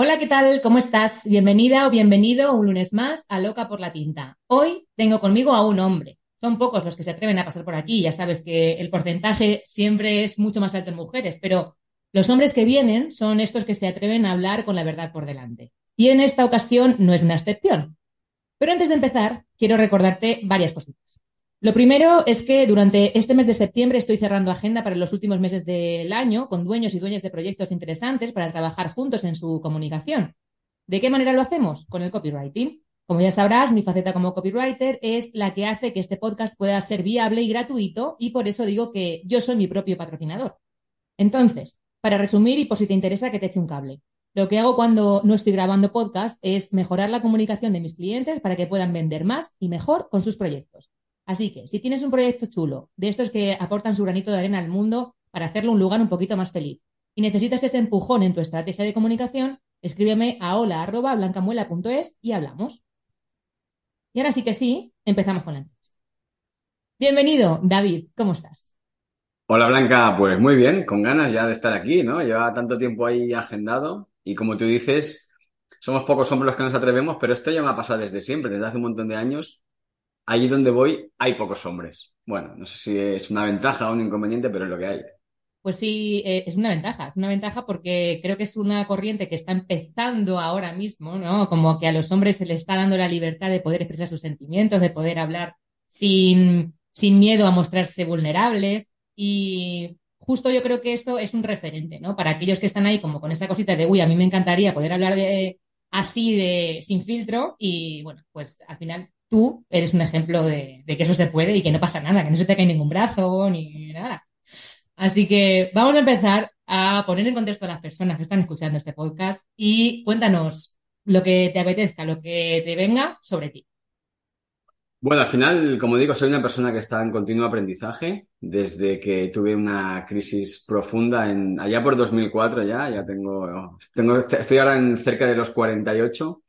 Hola, ¿qué tal? ¿Cómo estás? Bienvenida o bienvenido un lunes más a Loca por la Tinta. Hoy tengo conmigo a un hombre. Son pocos los que se atreven a pasar por aquí. Ya sabes que el porcentaje siempre es mucho más alto en mujeres, pero los hombres que vienen son estos que se atreven a hablar con la verdad por delante. Y en esta ocasión no es una excepción. Pero antes de empezar, quiero recordarte varias cositas. Lo primero es que durante este mes de septiembre estoy cerrando agenda para los últimos meses del año con dueños y dueñas de proyectos interesantes para trabajar juntos en su comunicación. ¿De qué manera lo hacemos? Con el copywriting. Como ya sabrás, mi faceta como copywriter es la que hace que este podcast pueda ser viable y gratuito y por eso digo que yo soy mi propio patrocinador. Entonces, para resumir y por si te interesa que te eche un cable. Lo que hago cuando no estoy grabando podcast es mejorar la comunicación de mis clientes para que puedan vender más y mejor con sus proyectos. Así que si tienes un proyecto chulo, de estos que aportan su granito de arena al mundo para hacerlo un lugar un poquito más feliz, y necesitas ese empujón en tu estrategia de comunicación, escríbeme a hola.blancamuela.es y hablamos. Y ahora sí que sí, empezamos con la entrevista. Bienvenido, David, ¿cómo estás? Hola Blanca, pues muy bien, con ganas ya de estar aquí, ¿no? Lleva tanto tiempo ahí agendado y como tú dices, somos pocos hombres los que nos atrevemos, pero esto ya me ha pasado desde siempre, desde hace un montón de años allí donde voy hay pocos hombres. Bueno, no sé si es una ventaja o un inconveniente, pero es lo que hay. Pues sí, eh, es una ventaja, es una ventaja porque creo que es una corriente que está empezando ahora mismo, ¿no? Como que a los hombres se les está dando la libertad de poder expresar sus sentimientos, de poder hablar sin, sin miedo a mostrarse vulnerables y justo yo creo que esto es un referente, ¿no? Para aquellos que están ahí como con esa cosita de, uy, a mí me encantaría poder hablar así de sin filtro y bueno, pues al final tú eres un ejemplo de, que eso se puede y que no pasa nada, que no se te cae ningún brazo ni nada. Así que vamos a empezar a poner en contexto a las personas que están escuchando este podcast y cuéntanos lo que te apetezca, lo que te venga sobre ti. Bueno, al final, como digo, soy una persona que está en continuo aprendizaje desde que tuve una crisis profunda en allá por 2004 ya, ya tengo, tengo estoy ahora en cerca de los 48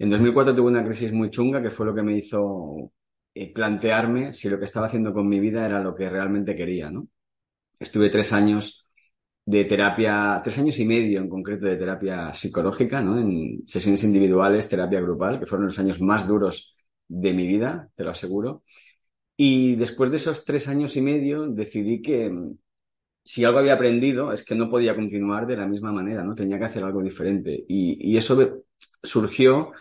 en 2004 tuve una crisis muy chunga que fue lo que me hizo eh, plantearme si lo que estaba haciendo con mi vida era lo que realmente quería, ¿no? Estuve tres años de terapia, tres años y medio en concreto de terapia psicológica, ¿no? En sesiones individuales, terapia grupal, que fueron los años más duros de mi vida, te lo aseguro. Y después de esos tres años y medio decidí que mm, si algo había aprendido es que no podía continuar de la misma manera, ¿no? Tenía que hacer algo diferente. Y, y eso surgió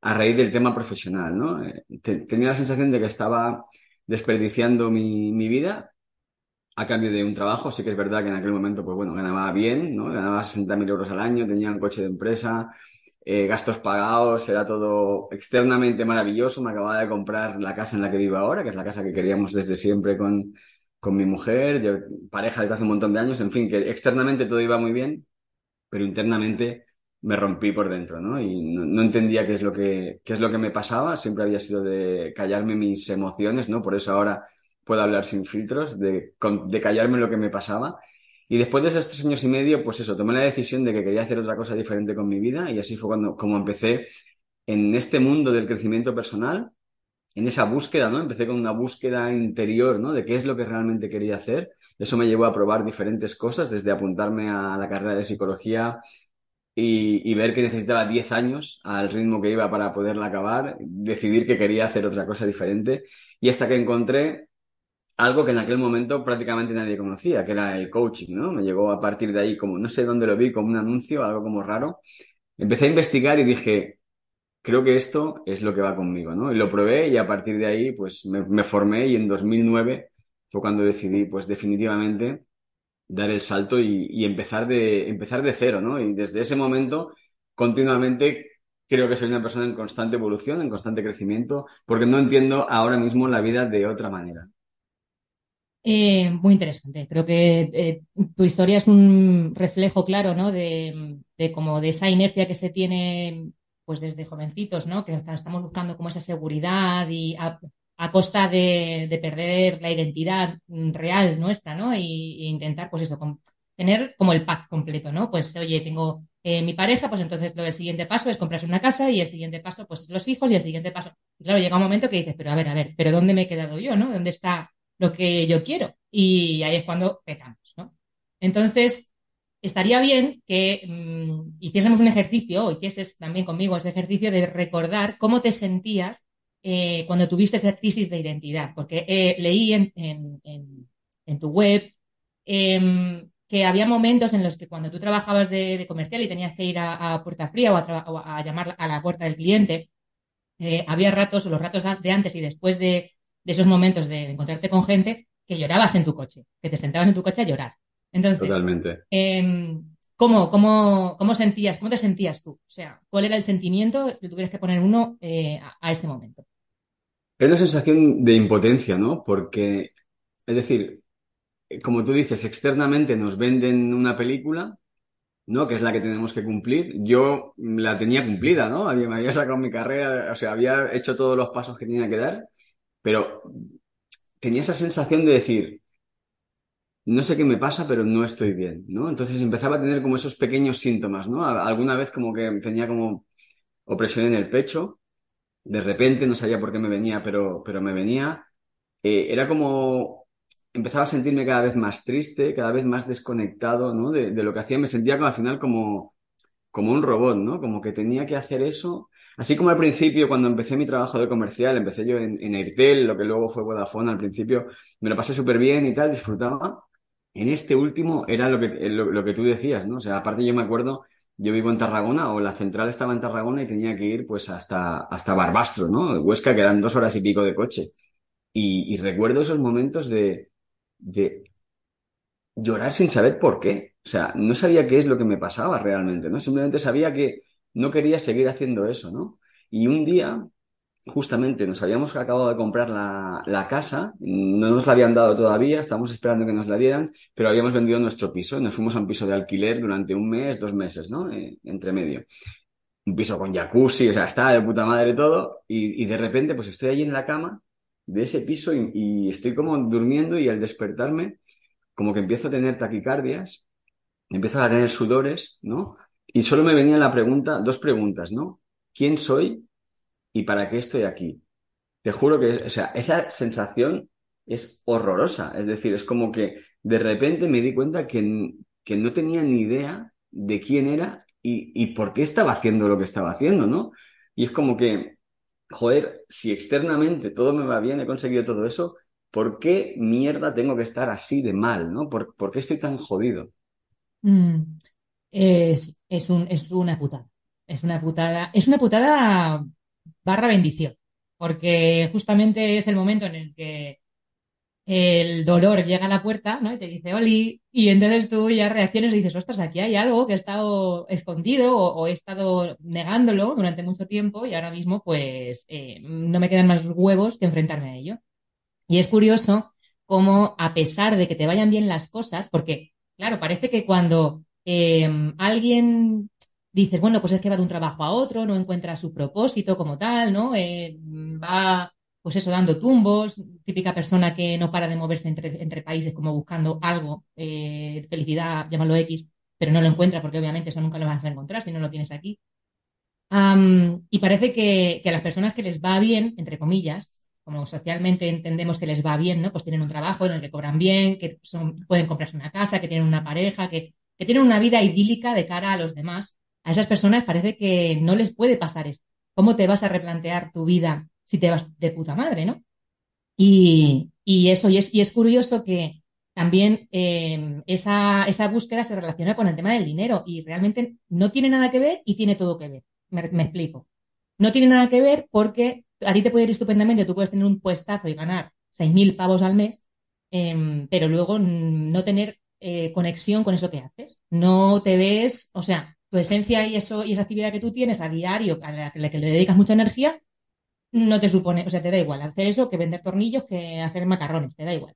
a raíz del tema profesional, ¿no? Eh, tenía la sensación de que estaba desperdiciando mi, vida a cambio de un trabajo. Sí que es verdad que en aquel momento, pues bueno, ganaba bien, ¿no? Ganaba 60.000 euros al año, tenía un coche de empresa, eh, gastos pagados, era todo externamente maravilloso. Me acababa de comprar la casa en la que vivo ahora, que es la casa que queríamos desde siempre con, con mi mujer, pareja desde hace un montón de años. En fin, que externamente todo iba muy bien, pero internamente me rompí por dentro, ¿no? Y no, entendía qué es lo que, qué es lo que me pasaba, siempre había sido de callarme mis emociones, ¿no? Por eso ahora puedo hablar sin filtros, de, de callarme lo que me pasaba. Y después de esos tres años y medio, pues eso, tomé la decisión de que quería hacer otra cosa diferente con mi vida y así fue cuando, como empecé en este mundo del crecimiento personal, en esa búsqueda, ¿no? Empecé con una búsqueda interior, ¿no? De qué es lo que realmente quería hacer. Eso me llevó a probar diferentes cosas, desde apuntarme a la carrera de psicología, y, ver que necesitaba 10 años al ritmo que iba para poderla acabar, decidir que quería hacer otra cosa diferente y hasta que encontré algo que en aquel momento prácticamente nadie conocía, que era el coaching, ¿no? Me llegó a partir de ahí como, no sé dónde lo vi, como un anuncio, algo como raro, empecé a investigar y dije, creo que esto es lo que va conmigo, ¿no? Y lo probé y a partir de ahí, pues me, me formé y en 2009 fue cuando decidí, pues definitivamente dar el salto y, empezar de, empezar de cero, ¿no? Y desde ese momento, continuamente creo que soy una persona en constante evolución, en constante crecimiento, porque no entiendo ahora mismo la vida de otra manera. Eh, muy interesante. Creo que eh, tu historia es un reflejo claro, ¿no? De, como de esa inercia que se tiene, pues desde jovencitos, ¿no? Que estamos buscando como esa seguridad y a costa de, de, perder la identidad real nuestra, ¿no? Y intentar, pues eso, con, tener como el pack completo, ¿no? Pues oye, tengo eh, mi pareja, pues entonces lo, el siguiente paso es comprarse una casa y el siguiente paso, pues los hijos y el siguiente paso. Y claro, llega un momento que dices, pero a ver, a ver, pero ¿dónde me he quedado yo, no? ¿Dónde está lo que yo quiero. Y ahí es cuando petamos, ¿no? Entonces, estaría bien que mmm, hiciésemos un ejercicio, o hicieses también conmigo ese ejercicio de recordar cómo te sentías eh, cuando tuviste esa crisis de identidad, porque eh, leí en, en, en, en, tu web eh, que había momentos en los que cuando tú trabajabas de, de comercial y tenías que ir a, a puerta fría o a, o a, llamar a la puerta del cliente, eh, había ratos, o los ratos de antes y después de, de esos momentos de encontrarte con gente que llorabas en tu coche, que te sentabas en tu coche a llorar. Entonces, Totalmente. Eh, ¿cómo, cómo, ¿Cómo sentías, cómo te sentías tú? O sea, ¿cuál era el sentimiento si tuvieras que poner uno eh, a, a, ese momento? Es la sensación de impotencia, ¿no? Porque, es decir, como tú dices, externamente nos venden una película, ¿no? Que es la que tenemos que cumplir. Yo la tenía cumplida, ¿no? Me había sacado mi carrera, o sea, había hecho todos los pasos que tenía que dar pero tenía esa sensación de decir, no sé qué me pasa, pero no estoy bien, ¿no? Entonces empezaba a tener como esos pequeños síntomas, ¿no? Alguna vez como que tenía como opresión en el pecho, de repente no sabía por qué me venía, pero, pero me venía. Eh, era como, empezaba a sentirme cada vez más triste, cada vez más desconectado, ¿no? De, lo que hacía, me sentía como, al final como, como un robot, ¿no? Como que tenía que hacer eso Así como al principio, cuando empecé mi trabajo de comercial, empecé yo en, en Airtel, lo que luego fue Vodafone al principio, me lo pasé súper bien y tal, disfrutaba. En este último era lo que, lo, que tú decías, ¿no? O sea, aparte yo me acuerdo, yo vivo en Tarragona o la central estaba en Tarragona y tenía que ir pues hasta, hasta Barbastro, ¿no? Huesca, que eran dos horas y pico de coche. Y, y recuerdo esos momentos de, de llorar sin saber por qué. O sea, no sabía qué es lo que me pasaba realmente, ¿no? Simplemente sabía que no quería seguir haciendo eso, ¿no? Y un día, justamente, nos habíamos acabado de comprar la, la, casa, no nos la habían dado todavía, estábamos esperando que nos la dieran, pero habíamos vendido nuestro piso, nos fuimos a un piso de alquiler durante un mes, dos meses, ¿no? Eh, entre medio. Un piso con jacuzzi, o sea, estaba de puta madre todo, y, y de repente, pues estoy allí en la cama de ese piso y, y estoy como durmiendo y al despertarme, como que empiezo a tener taquicardias, empiezo a tener sudores, ¿no? Y solo me venía la pregunta, dos preguntas, ¿no? ¿Quién soy y para qué estoy aquí? Te juro que, o sea, esa sensación es horrorosa. Es decir, es como que de repente me di cuenta que, que no tenía ni idea de quién era y, y por qué estaba haciendo lo que estaba haciendo, ¿no? Y es como que, joder, si externamente todo me va bien, he conseguido todo eso, ¿por qué mierda tengo que estar así de mal, ¿no? ¿Por, por qué estoy tan jodido? Mm es, es, un, es una putada. Es una putada. Es una putada barra bendición. Porque justamente es el momento en el que el dolor llega a la puerta, ¿no? Y te dice, Oli, y entonces tú ya reacciones y dices, ostras, aquí hay algo que he estado escondido o, he estado negándolo durante mucho tiempo y ahora mismo, pues, eh, no me quedan más huevos que enfrentarme a ello. Y es curioso cómo, a pesar de que te vayan bien las cosas, porque, claro, parece que cuando eh, alguien dices, bueno, pues es que va de un trabajo a otro, no encuentra su propósito como tal, ¿no? Eh, va, pues eso, dando tumbos, típica persona que no para de moverse entre, entre países como buscando algo, eh, felicidad, llámalo X, pero no lo encuentra porque obviamente eso nunca lo vas a encontrar si no lo tienes aquí. Y parece que, que a las personas que les va bien, entre comillas, como socialmente entendemos que les va bien, ¿no? Pues tienen un trabajo en el que cobran bien, que pueden comprarse una casa, que tienen una pareja, que que tienen una vida idílica de cara a los demás, a esas personas parece que no les puede pasar esto. ¿Cómo te vas a replantear tu vida si te vas de puta madre, no? Y, y eso, y es, y es curioso que también eh, esa, esa, búsqueda se relaciona con el tema del dinero y realmente no tiene nada que ver y tiene todo que ver. Me, explico. No tiene nada que ver porque a ti te puede ir estupendamente, tú puedes tener un puestazo y ganar 6.000 pavos al mes, em, pero luego no tener eh, conexión con eso que haces. No te ves, o sea, tu esencia y eso y esa actividad que tú tienes a diario, a la que le dedicas mucha energía, no te supone, o sea, te da igual hacer eso que vender tornillos que hacer macarrones, te da igual.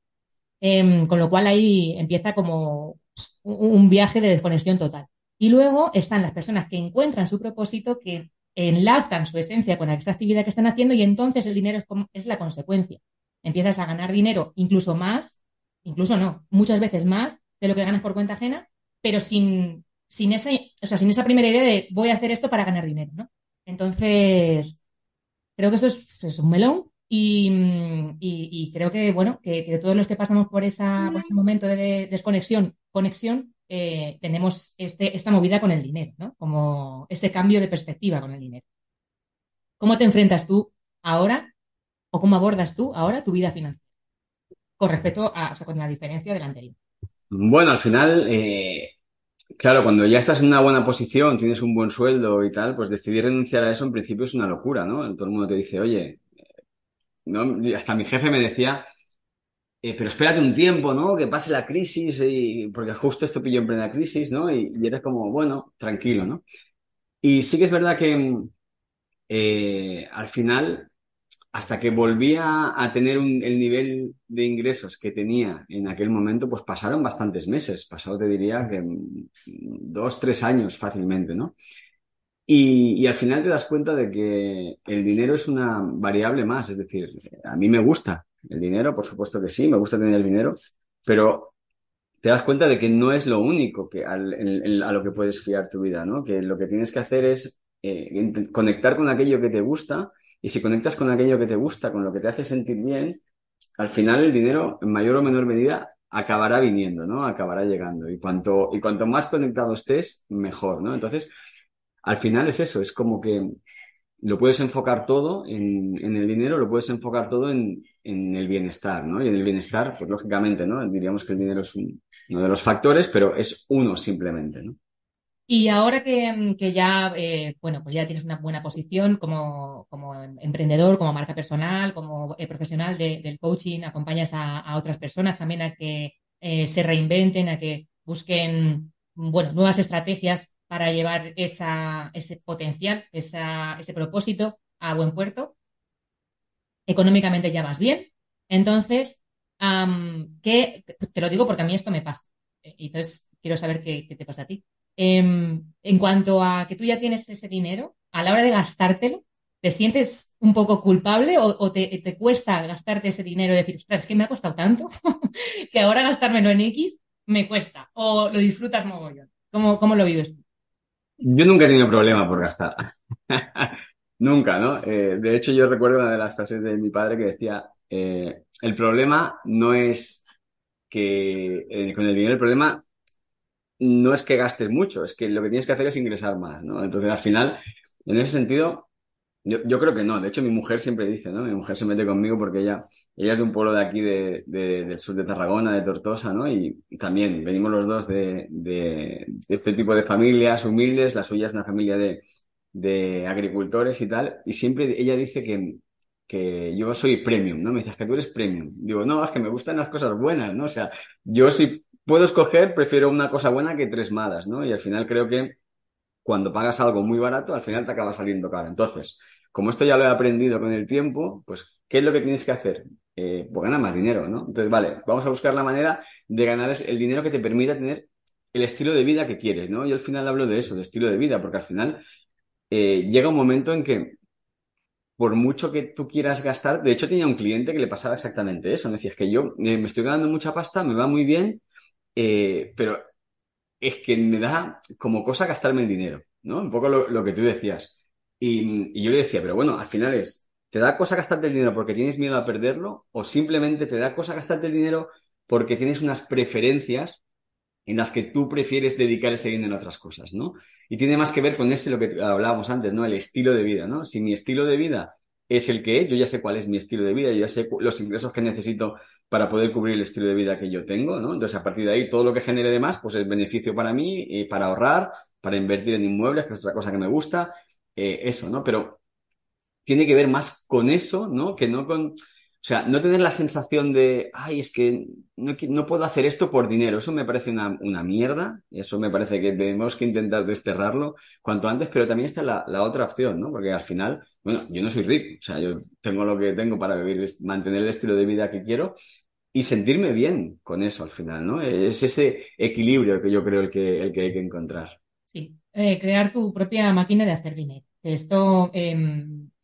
Em, con lo cual ahí empieza como un viaje de desconexión total. Y luego están las personas que encuentran su propósito, que enlazan su esencia con esa actividad que están haciendo y entonces el dinero es la consecuencia. Empiezas a ganar dinero incluso más, incluso no, muchas veces más de lo que ganas por cuenta ajena, pero sin, sin, esa, o sea, sin esa primera idea de voy a hacer esto para ganar dinero, ¿no? Entonces, creo que esto es, es un melón y, creo que, bueno, que, todos los que pasamos por, esa, ese momento de desconexión, conexión, eh, tenemos este, esta movida con el dinero, ¿no? Como ese cambio de perspectiva con el dinero. ¿Cómo te enfrentas tú ahora o cómo abordas tú ahora tu vida financiera con respecto a, o sea, con la diferencia del anterior? Bueno, al final, eh, claro, cuando ya estás en una buena posición, tienes un buen sueldo y tal, pues decidir renunciar a eso en principio es una locura, ¿no? Todo el mundo te dice, oye, hasta mi jefe me decía, eh, pero espérate un tiempo, ¿no? Que pase la crisis, y, porque justo esto pilló en plena crisis, ¿no? Y, y era como, bueno, tranquilo, ¿no? Y sí que es verdad que eh, al final, hasta que volvía a tener el nivel de ingresos que tenía en aquel momento, pues pasaron bastantes meses, pasado te diría que dos, tres años fácilmente, ¿no? Y, al final te das cuenta de que el dinero es una variable más, es decir, a mí me gusta el dinero, por supuesto que sí, me gusta tener el dinero, pero te das cuenta de que no es lo único que a lo que puedes fiar tu vida, ¿no? Que lo que tienes que hacer es eh, conectar con aquello que te gusta y si conectas con aquello que te gusta, con lo que te hace sentir bien, al final el dinero en mayor o menor medida acabará viniendo, ¿no? Acabará llegando y cuanto y cuanto más conectado estés, mejor, ¿no? Entonces, al final es eso, es como que lo puedes enfocar todo en, el dinero, lo puedes enfocar todo en, el bienestar, ¿no? Y en el bienestar, pues lógicamente, ¿no? Diríamos que el dinero es uno de los factores, pero es uno simplemente, ¿no? Y ahora que, ya, eh, bueno, pues ya tienes una buena posición como, emprendedor, como marca personal, como eh, profesional del coaching, acompañas a, otras personas también a que eh, se reinventen, a que busquen, bueno, nuevas estrategias para llevar ese potencial, ese propósito a buen puerto. Económicamente ya vas bien. Entonces, ¿qué, te lo digo porque a mí esto me pasa. Entonces, quiero saber qué, te pasa a ti. Em, en cuanto a que tú ya tienes ese dinero, a la hora de gastártelo, ¿te sientes un poco culpable o, te, cuesta gastarte ese dinero y decir, ostras, es que me ha costado tanto que ahora gastármelo en X me cuesta? ¿O lo disfrutas mogollón? ¿Cómo, cómo lo vives tú? Yo nunca he tenido problema por gastar. nunca, ¿no? Eh, de hecho, yo recuerdo una de las frases de mi padre que decía, eh, el problema no es que eh, con el dinero, el problema no es que gastes mucho, es que lo que tienes que hacer es ingresar más, ¿no? Entonces, al final, en ese sentido, yo, yo, creo que no. De hecho, mi mujer siempre dice, ¿no? Mi mujer se mete conmigo porque ella, ella es de un pueblo de aquí, de, del sur de Tarragona, de Tortosa, ¿no? Y, también venimos los dos de, de, este tipo de familias humildes. La suya es una familia de, de agricultores y tal. Y siempre ella dice que, que yo soy premium, ¿no? Me dices que tú eres premium. Digo, no, es que me gustan las cosas buenas, ¿no? O sea, yo si puedo escoger, prefiero una cosa buena que tres malas, ¿no? Y al final creo que cuando pagas algo muy barato, al final te acaba saliendo caro. Entonces, como esto ya lo he aprendido con el tiempo, pues, ¿qué es lo que tienes que hacer? Eh, pues ganar más dinero, ¿no? Entonces, vale, vamos a buscar la manera de ganar el dinero que te permita tener el estilo de vida que quieres, ¿no? Yo al final hablo de eso, de estilo de vida, porque al final eh, llega un momento en que por mucho que tú quieras gastar, de hecho tenía un cliente que le pasaba exactamente eso, me decías que yo eh, me estoy ganando mucha pasta, me va muy bien, pero es que me da como cosa gastarme el dinero, ¿no? Un poco lo, que tú decías. Y, yo le decía, pero bueno, al final es, ¿te da cosa gastarte el dinero porque tienes miedo a perderlo? ¿O simplemente te da cosa gastarte el dinero porque tienes unas preferencias en las que tú prefieres dedicar ese dinero a otras cosas, ¿no? Y tiene más que ver con ese lo que hablábamos antes, ¿no? El estilo de vida, ¿no? Si mi estilo de vida es el que yo ya sé cuál es mi estilo de vida, yo ya sé los ingresos que necesito para poder cubrir el estilo de vida que yo tengo, ¿no? Entonces, a partir de ahí, todo lo que genere de más, pues es beneficio para mí, y para ahorrar, para invertir en inmuebles, que es otra cosa que me gusta, eh, eso, ¿no? Pero tiene que ver más con eso, ¿no? Que no con, o sea, no tener la sensación de, ay, es que no, puedo hacer esto por dinero. Eso me parece una, mierda. Eso me parece que tenemos que intentar desterrarlo cuanto antes, pero también está la, otra opción, ¿no? Porque al final, bueno, yo no soy rico. O sea, yo tengo lo que tengo para vivir, mantener el estilo de vida que quiero y sentirme bien con eso al final, ¿no? Es ese equilibrio que yo creo el que, hay que encontrar. Sí, eh, crear tu propia máquina de hacer dinero. Esto, eh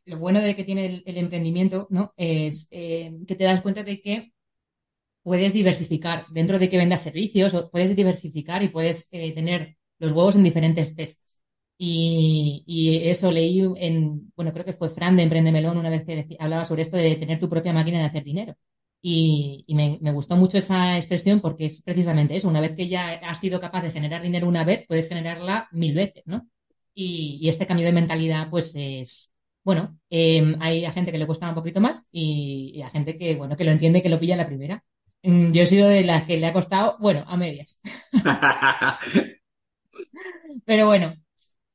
lo bueno de que tiene el, emprendimiento, ¿no? Es eh, que te das cuenta de que puedes diversificar dentro de que vendas servicios, o puedes diversificar y puedes eh, tener los huevos en diferentes cestas. Y, eso leí en, bueno, creo que fue Fran de Emprende Melón una vez que hablaba sobre esto de tener tu propia máquina de hacer dinero. Y, me, gustó mucho esa expresión porque es precisamente eso. Una vez que ya has sido capaz de generar dinero una vez, puedes generarla mil veces, ¿no? Y este cambio de mentalidad, pues es, bueno, em, hay a gente que le cuesta un poquito más y, a gente que, bueno, que lo entiende, que lo pilla la primera. Mm, yo he sido de las que le ha costado, bueno, a medias. Pero bueno,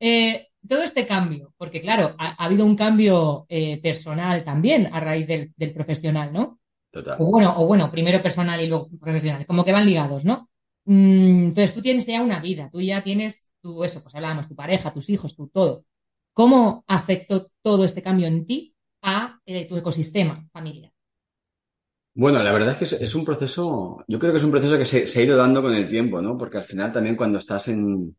eh, todo este cambio, porque claro, ha, habido un cambio eh, personal también a raíz del, profesional, ¿no? Total. O bueno, o bueno, primero personal y luego profesional, como que van ligados, ¿no? Mm, entonces tú tienes ya una vida, tú ya tienes tu, eso, pues hablábamos, tu pareja, tus hijos, tu todo. ¿Cómo afectó todo este cambio en ti a eh, tu ecosistema familiar? Bueno, la verdad es que es, un proceso, yo creo que es un proceso que se, ha ido dando con el tiempo, ¿no? Porque al final también cuando estás en,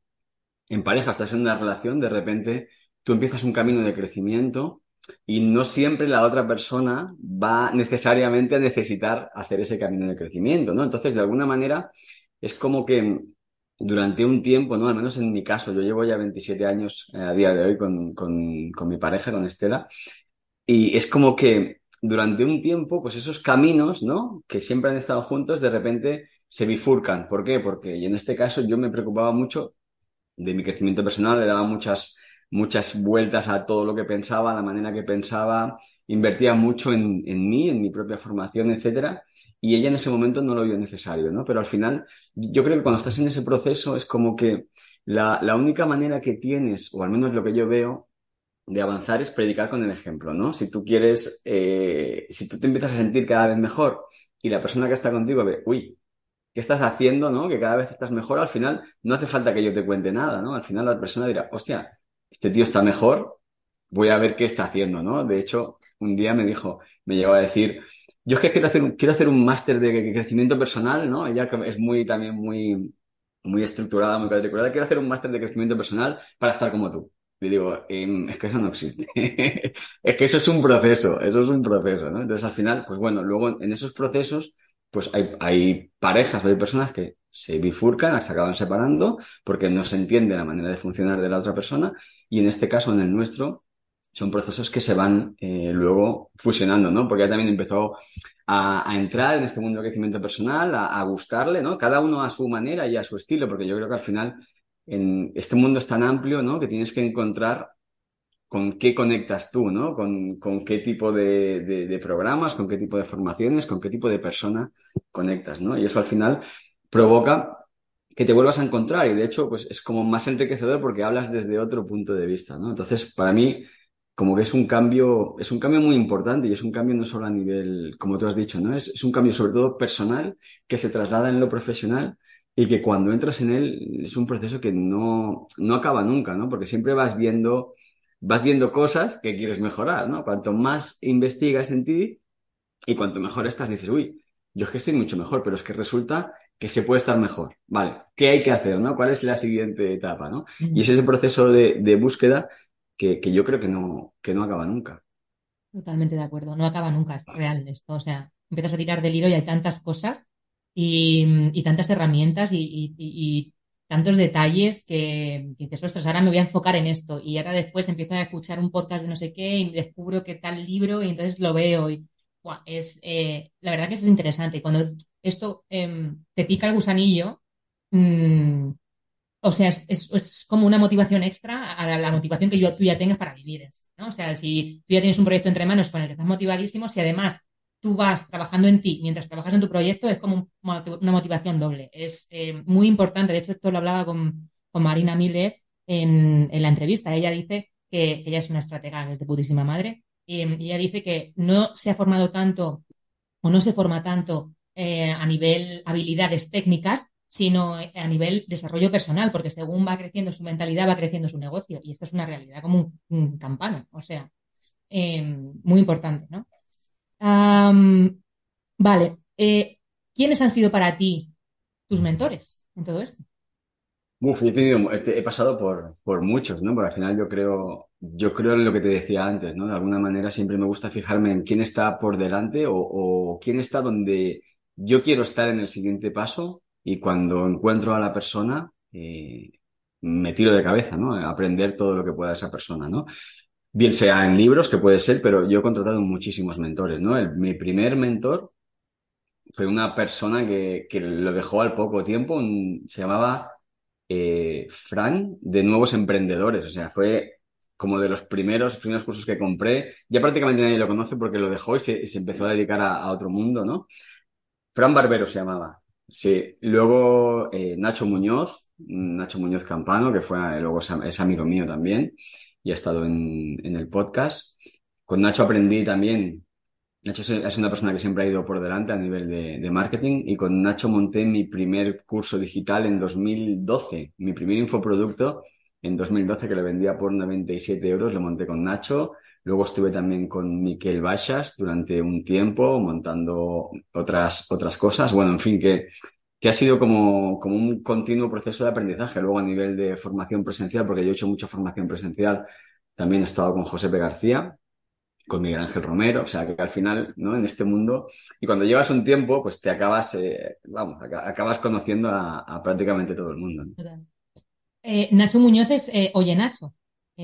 en pareja, estás en una relación, de repente tú empiezas un camino de crecimiento y no siempre la otra persona va necesariamente a necesitar hacer ese camino de crecimiento, ¿no? Entonces, de alguna manera, es como que durante un tiempo, ¿no? Al menos en mi caso, yo llevo ya 27 años eh, a día de hoy con, con, con, mi pareja, con Estela, y es como que durante un tiempo, pues esos caminos, ¿no? Que siempre han estado juntos, de repente se bifurcan. ¿Por qué? Porque en este caso yo me preocupaba mucho de mi crecimiento personal, le daba muchas, muchas vueltas a todo lo que pensaba, a la manera que pensaba, invertía mucho en, mí, en mi propia formación, etcétera, y ella en ese momento no lo vio necesario, ¿no? Pero al final, yo creo que cuando estás en ese proceso es como que la, la única manera que tienes, o al menos lo que yo veo, de avanzar es predicar con el ejemplo, ¿no? Si tú quieres, eh, si tú te empiezas a sentir cada vez mejor y la persona que está contigo ve, uy, ¿qué estás haciendo, no? Que cada vez estás mejor, al final no hace falta que yo te cuente nada, ¿no? Al final la persona dirá, hostia, este tío está mejor, voy a ver qué está haciendo, ¿no? De hecho, un día me dijo, me llegó a decir, yo es que quiero hacer un, quiero hacer un máster de crecimiento personal, ¿no? Ella es muy, también muy, muy estructurada, muy cuadriculada, quiero hacer un máster de crecimiento personal para estar como tú. Y digo, em, es que eso no existe. es que eso es un proceso, eso es un proceso, ¿no? Entonces, al final, pues bueno, luego en esos procesos, pues hay, hay parejas, hay personas que se bifurcan, se acaban separando porque no se entiende la manera de funcionar de la otra persona y en este caso, en el nuestro, son procesos que se van eh, luego fusionando, ¿no? Porque ya también empezó a, entrar en este mundo de crecimiento personal, a, gustarle, ¿no? Cada uno a su manera y a su estilo, porque yo creo que al final en este mundo es tan amplio, ¿no? Que tienes que encontrar con qué conectas tú, ¿no? Con, qué tipo de, de, de, programas, con qué tipo de formaciones, con qué tipo de persona conectas, ¿no? Y eso al final provoca que te vuelvas a encontrar y de hecho pues es como más enriquecedor porque hablas desde otro punto de vista, ¿no? Entonces, para mí como que es un cambio, es un cambio muy importante y es un cambio no solo a nivel, como tú has dicho, ¿no? Es, es un cambio sobre todo personal que se traslada en lo profesional y que cuando entras en él es un proceso que no, no acaba nunca, ¿no? Porque siempre vas viendo, vas viendo cosas que quieres mejorar, ¿no? Cuanto más investigas en ti y cuanto mejor estás, dices, uy, yo es que estoy mucho mejor, pero es que resulta que se puede estar mejor. Vale, ¿qué hay que hacer, no? ¿Cuál es la siguiente etapa, no? Y es ese proceso de, de búsqueda que, que, yo creo que no, que no acaba nunca. Totalmente de acuerdo, no acaba nunca, es real esto. O sea, empiezas a tirar del hilo y hay tantas cosas y, y tantas herramientas y, y, y, tantos detalles que, que dices, ostras, ahora me voy a enfocar en esto y ahora después empiezo a escuchar un podcast de no sé qué y descubro que tal libro y entonces lo veo y es, eh, la verdad que es interesante. Cuando esto eh, te pica el gusanillo, mmm, o sea, es, como una motivación extra a la, motivación que tú ya tengas para vivir. ¿no? O sea, si tú ya tienes un proyecto entre manos con el que estás motivadísimo, si además tú vas trabajando en ti mientras trabajas en tu proyecto, es como una motivación doble. Es eh, muy importante. De hecho, esto lo hablaba con, Marina Miller en, la entrevista. Ella dice que, ella es una estratega, es de putísima madre, y, ella dice que no se ha formado tanto o no se forma tanto eh, a nivel habilidades técnicas, sino a nivel desarrollo personal, porque según va creciendo su mentalidad, va creciendo su negocio. Y esto es una realidad como un, campano, o sea, em, muy importante, ¿no? vale, eh, ¿quiénes han sido para ti tus mentores en todo esto? Uf, he, pasado por, por muchos, ¿no? Porque al final yo creo, yo creo en lo que te decía antes, ¿no? De alguna manera siempre me gusta fijarme en quién está por delante o quién está donde yo quiero estar en el siguiente paso y cuando encuentro a la persona, eh, me tiro de cabeza, ¿no? Aprender todo lo que pueda esa persona, ¿no? Bien sea en libros, que puede ser, pero yo he contratado muchísimos mentores, ¿no? mi primer mentor fue una persona que, que lo dejó al poco tiempo, se llamaba eh, Fran de Nuevos Emprendedores, o sea, fue como de los primeros, primeros cursos que compré. Ya prácticamente nadie lo conoce porque lo dejó y se, se empezó a dedicar a, a, otro mundo, ¿no? Fran Barbero se llamaba. Sí, luego eh, Nacho Muñoz, Nacho Muñoz Campano, que fue luego es, amigo mío también y ha estado en, el podcast. Con Nacho aprendí también, Nacho es una persona que siempre ha ido por delante a nivel de, marketing y con Nacho monté mi primer curso digital en 2012, mi primer infoproducto en 2012 que le vendía por 97 euros, lo monté con Nacho. Luego estuve también con Miquel Baixas durante un tiempo montando otras, otras cosas. Bueno, en fin, que, que ha sido como, como un continuo proceso de aprendizaje. Luego a nivel de formación presencial, porque yo he hecho mucha formación presencial, también he estado con José P. García, con Miguel Ángel Romero, o sea que al final, ¿no? En este mundo, y cuando llevas un tiempo, pues te acabas, eh, vamos, acabas conociendo a, prácticamente todo el mundo. Eh, Nacho Muñoz es eh, Oye Nacho.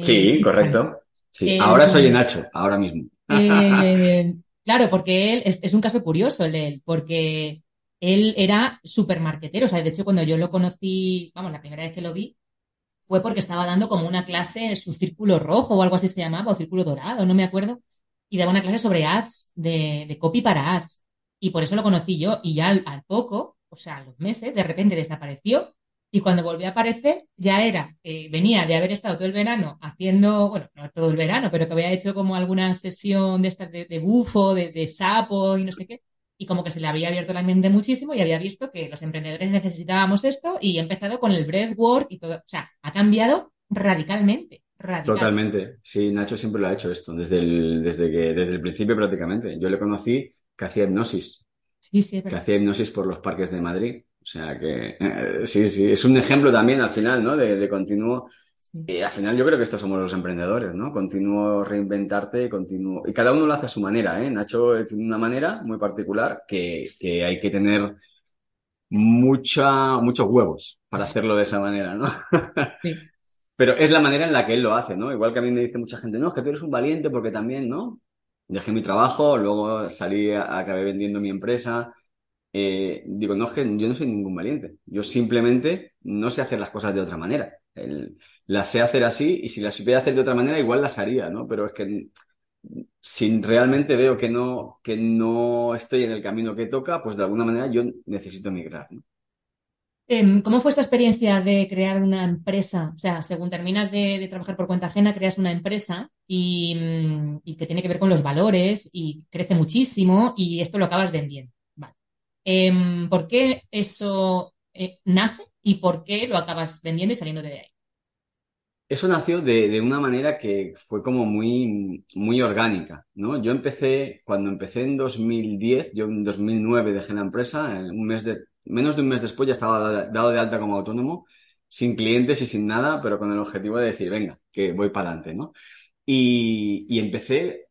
sí, correcto. Sí, eh, ahora soy Nacho, ahora mismo. Eh, claro, porque él es, un caso curioso el de él, porque él era súper marquetero. O sea, de hecho, cuando yo lo conocí, vamos, la primera vez que lo vi, fue porque estaba dando como una clase, su círculo rojo o algo así se llamaba, o círculo dorado, no me acuerdo, y daba una clase sobre ads, de, de copy para ads. Y por eso lo conocí yo, y ya al, al poco, o sea, a los meses, de repente desapareció y cuando volvió a aparecer, ya era, eh, venía de haber estado todo el verano haciendo, bueno, no todo el verano, pero que había hecho como alguna sesión de estas de, bufo, de, sapo y no sé qué. Y como que se le había abierto la mente muchísimo y había visto que los emprendedores necesitábamos esto y ha empezado con el breathwork y todo. O sea, ha cambiado radicalmente. Totalmente. Sí, Nacho siempre lo ha hecho esto, desde el, desde que, desde el principio prácticamente. Yo le conocí que hacía hipnosis. Sí, sí, que hacía hipnosis por los parques de Madrid sea que eh, sí, sí, es un ejemplo también al final, ¿no? De, continuo. Y al final yo creo que estos somos los emprendedores, ¿no? Continuo reinventarte, continuo. Y cada uno lo hace a su manera, ¿eh? Nacho tiene una manera muy particular que, que hay que tener mucha, muchos huevos para hacerlo de esa manera, ¿no? Sí. Pero es la manera en la que él lo hace, ¿no? Igual que a mí me dice mucha gente, no, es que tú eres un valiente porque también, ¿no? Dejé mi trabajo, luego salí, acabé vendiendo mi empresa, eh, digo, no, es que yo no soy ningún valiente. Yo simplemente no sé hacer las cosas de otra manera. las sé hacer así y si las supiera hacer de otra manera, igual las haría, ¿no? Pero es que si realmente veo que no, que no estoy en el camino que toca, pues de alguna manera yo necesito migrar, em, ¿Cómo fue esta experiencia de crear una empresa? O sea, según terminas de, trabajar por cuenta ajena, creas una empresa y, mm, y, que tiene que ver con los valores y crece muchísimo y esto lo acabas vendiendo. Em, ¿Por qué eso eh, nace y por qué lo acabas vendiendo y saliendo de ahí? Eso nació de, una manera que fue como muy, muy orgánica, ¿no? Yo empecé, cuando empecé en 2010, yo en 2009 dejé la empresa, un mes de, menos de un mes después ya estaba dado de alta como autónomo, sin clientes y sin nada, pero con el objetivo de decir, venga, que voy para adelante, ¿no? Y, y empecé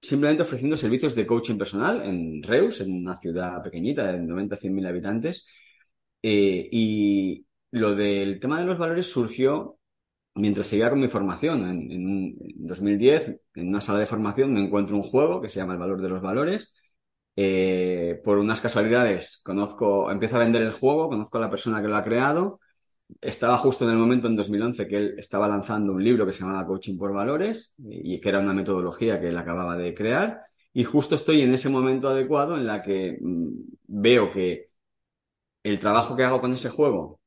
simplemente ofreciendo servicios de coaching personal en Reus, en una ciudad pequeñita de 90 100 mil habitantes. Eh, y lo del tema de los valores surgió mientras seguía con mi formación. En, 2010, en una sala de formación, me encuentro un juego que se llama El Valor de los Valores. Eh, por unas casualidades, conozco, empiezo a vender el juego, conozco a la persona que lo ha creado estaba justo en el momento en 2011 que él estaba lanzando un libro que se llamaba Coaching por Valores y que era una metodología que él acababa de crear. Y justo estoy en ese momento adecuado en la que mm, veo que el trabajo que hago con ese juego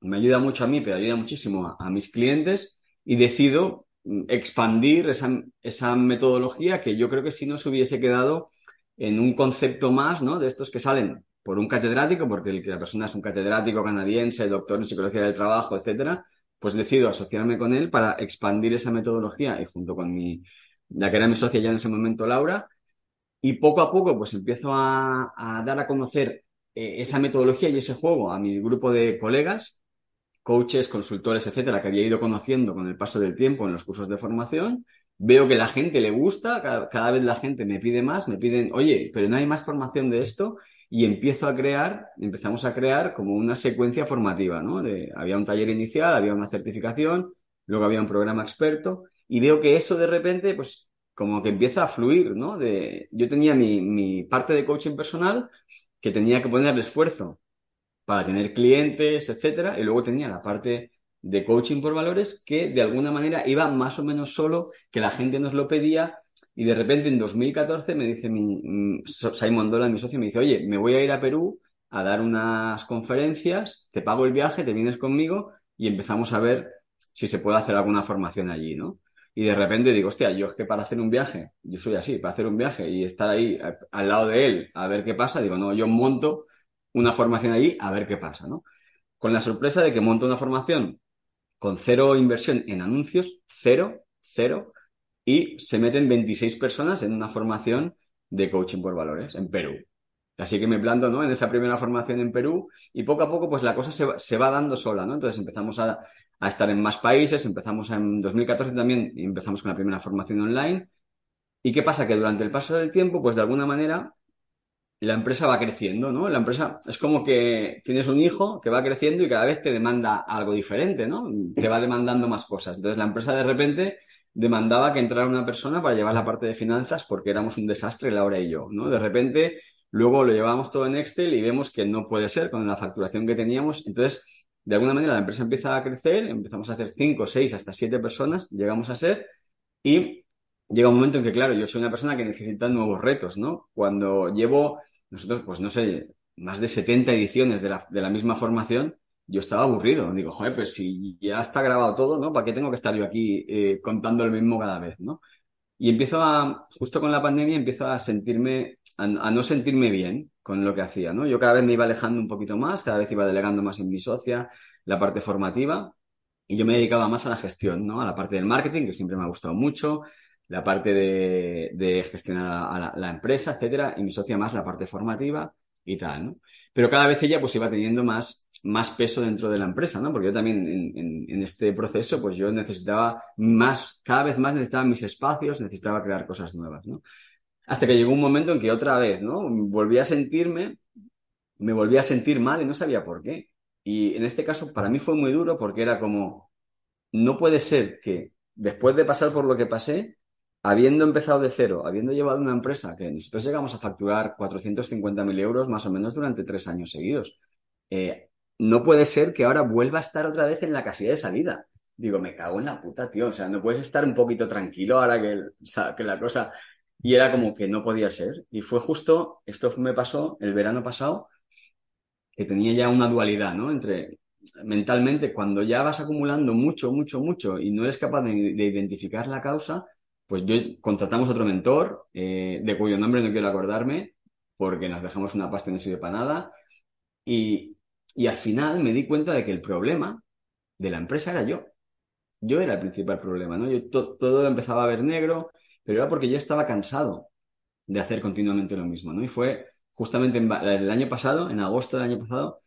me ayuda mucho a mí, pero ayuda muchísimo a, mis clientes y decido mm, expandir esa, esa, metodología que yo creo que si no se hubiese quedado en un concepto más, ¿no? De estos que salen por un catedrático, porque la persona es un catedrático canadiense, doctor en psicología del trabajo, etcétera, pues decido asociarme con él para expandir esa metodología y junto con mi, la que era mi socia ya en ese momento, Laura, y poco a poco pues empiezo a, dar a conocer eh, esa metodología y ese juego a mi grupo de colegas, coaches, consultores, etcétera, que había ido conociendo con el paso del tiempo en los cursos de formación. Veo que la gente le gusta, cada, cada vez la gente me pide más, me piden, oye, pero no hay más formación de esto y empiezo a crear, empezamos a crear como una secuencia formativa, ¿no? Había un taller inicial, había una certificación, luego había un programa experto y veo que eso de repente, pues como que empieza a fluir, ¿no? De, yo tenía mi, mi parte de coaching personal que tenía que poner esfuerzo para tener clientes, etcétera, y luego tenía la parte de coaching por valores que de alguna manera iba más o menos solo, que la gente nos lo pedía y de repente en 2014 me dice mi, mm, Simon Dolan, mi socio, me dice, oye, me voy a ir a Perú a dar unas conferencias, te pago el viaje, te vienes conmigo y empezamos a ver si se puede hacer alguna formación allí, ¿no? Y de repente digo, hostia, yo es que para hacer un viaje, yo soy así, para hacer un viaje y estar ahí al lado de él a ver qué pasa, digo, no, yo monto una formación allí a ver qué pasa, ¿no? Con la sorpresa de que monto una formación con cero inversión en anuncios, cero, cero, y se meten 26 personas en una formación de coaching por valores en Perú. Así que me planto ¿no? en esa primera formación en Perú y poco a poco pues la cosa se va, se va dando sola, ¿no? Entonces empezamos a, a, estar en más países, empezamos en 2014 también y empezamos con la primera formación online. ¿Y qué pasa? Que durante el paso del tiempo, pues de alguna manera la empresa va creciendo, ¿no? La empresa es como que tienes un hijo que va creciendo y cada vez te demanda algo diferente, ¿no? Te va demandando más cosas. Entonces la empresa de repente demandaba que entrara una persona para llevar la parte de finanzas porque éramos un desastre Laura y yo, ¿no? De repente, luego lo llevábamos todo en Excel y vemos que no puede ser con la facturación que teníamos. Entonces, de alguna manera la empresa empieza a crecer, empezamos a hacer 5, 6, hasta 7 personas, llegamos a ser y llega un momento en que, claro, yo soy una persona que necesita nuevos retos, ¿no? Cuando llevo, nosotros, pues no sé, más de 70 ediciones de la, de la misma formación, yo estaba aburrido. Digo, joder, pues si ya está grabado todo, ¿no? ¿Para qué tengo que estar yo aquí eh, contando el mismo cada vez, ¿no? Y empiezo a, justo con la pandemia, empiezo a sentirme, a, no sentirme bien con lo que hacía, ¿no? Yo cada vez me iba alejando un poquito más, cada vez iba delegando más en mi socia, la parte formativa, y yo me dedicaba más a la gestión, ¿no? A la parte del marketing, que siempre me ha gustado mucho, la parte de, de gestionar la empresa, etcétera, y mi socia más la parte formativa y tal, ¿no? Pero cada vez ella pues iba teniendo más más peso dentro de la empresa, ¿no? Porque yo también en, en, este proceso, pues yo necesitaba más, cada vez más necesitaba mis espacios, necesitaba crear cosas nuevas, ¿no? Hasta que llegó un momento en que otra vez, ¿no? Volví a sentirme, me volví a sentir mal y no sabía por qué. Y en este caso para mí fue muy duro porque era como, no puede ser que después de pasar por lo que pasé, habiendo empezado de cero, habiendo llevado una empresa que nosotros llegamos a facturar 450.000 euros más o menos durante tres años seguidos, eh, no puede ser que ahora vuelva a estar otra vez en la casilla de salida. Digo, me cago en la puta, tío. O sea, no puedes estar un poquito tranquilo ahora que, que la cosa. Y era como que no podía ser. Y fue justo, esto me pasó el verano pasado, que tenía ya una dualidad, ¿no? Entre mentalmente, cuando ya vas acumulando mucho, mucho, mucho y no eres capaz de, identificar la causa, pues yo contratamos otro mentor, eh, de cuyo nombre no quiero acordarme, porque nos dejamos una pasta en ese para nada. Y, y al final me di cuenta de que el problema de la empresa era yo. Yo era el principal problema, ¿no? Todo empezaba a ver negro, pero era porque ya estaba cansado de hacer continuamente lo mismo, ¿no? Y fue justamente el año pasado, en agosto del año pasado,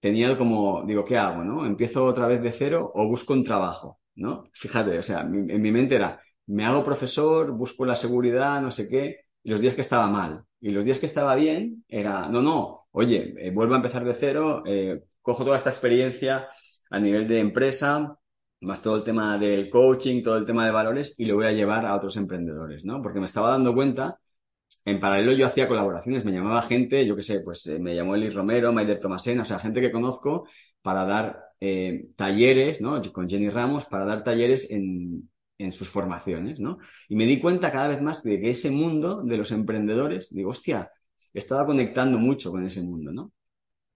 tenía como, digo, ¿qué hago, no? ¿Empiezo otra vez de cero o busco un trabajo, no? Fíjate, o sea, en mi mente era, me hago profesor, busco la seguridad, no sé qué, y los días que estaba mal. Y los días que estaba bien, era, no, no, oye, eh, vuelvo a empezar de cero, eh, cojo toda esta experiencia a nivel de empresa, más todo el tema del coaching, todo el tema de valores, y lo voy a llevar a otros emprendedores, ¿no? Porque me estaba dando cuenta, en paralelo yo hacía colaboraciones, me llamaba gente, yo qué sé, pues eh, me llamó Eli Romero, Maider Tomasena, o sea, gente que conozco para dar talleres, ¿no? Con Jenny Ramos para dar talleres en, en sus formaciones, ¿no? Y me di cuenta cada vez más de que ese mundo de los emprendedores, digo, hostia, estaba conectando mucho con ese mundo, ¿no?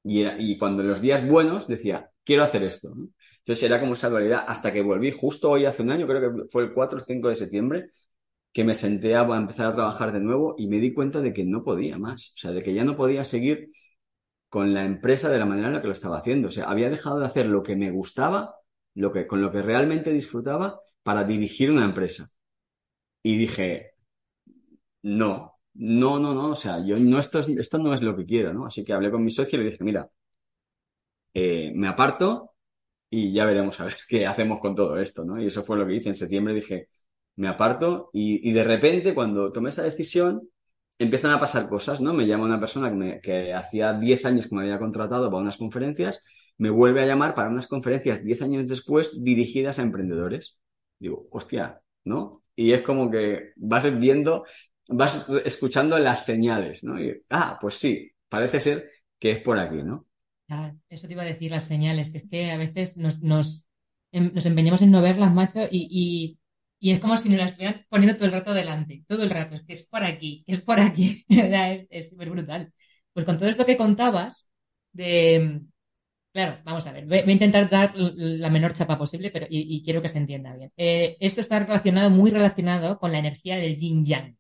Y, cuando en los días buenos decía, quiero hacer esto, ¿no? Entonces era como esa dualidad hasta que volví justo hoy hace un año, creo que fue el 4 o 5 de septiembre, que me senté a empezar a trabajar de nuevo y me di cuenta de que no podía más, o sea, de que ya no podía seguir con la empresa de la manera en la que lo estaba haciendo. O sea, había dejado de hacer lo que me gustaba, lo que, con lo que realmente disfrutaba para dirigir una empresa. Y dije, no, no, no, no, o sea, yo no, esto, esto no es lo que quiero, ¿no? Así que hablé con mi socio y le dije, mira, eh, me aparto y ya veremos a ver qué hacemos con todo esto, ¿no? Y eso fue lo que hice en septiembre, dije, me aparto y, y de repente cuando tomé esa decisión empiezan a pasar cosas, ¿no? Me llama una persona que, que hacía 10 años que me había contratado para unas conferencias, me vuelve a llamar para unas conferencias 10 años después dirigidas a emprendedores. Digo, hostia, ¿no? Y es como que vas viendo, vas escuchando las señales, ¿no? Y, ah, pues sí, parece ser que es por aquí, ¿no? eso te iba a decir, las señales, que es que a veces nos, nos, em, nos empeñamos en no verlas, macho, y, y, y, es como si nos las estuvieran poniendo todo el rato delante, todo el rato, es que es por aquí, es por aquí, es súper brutal. Pues con todo esto que contabas, de, claro, vamos a ver, voy, a intentar dar la menor chapa posible, pero y, quiero que se entienda bien. Eh, esto está relacionado, muy relacionado con la energía del yin yang.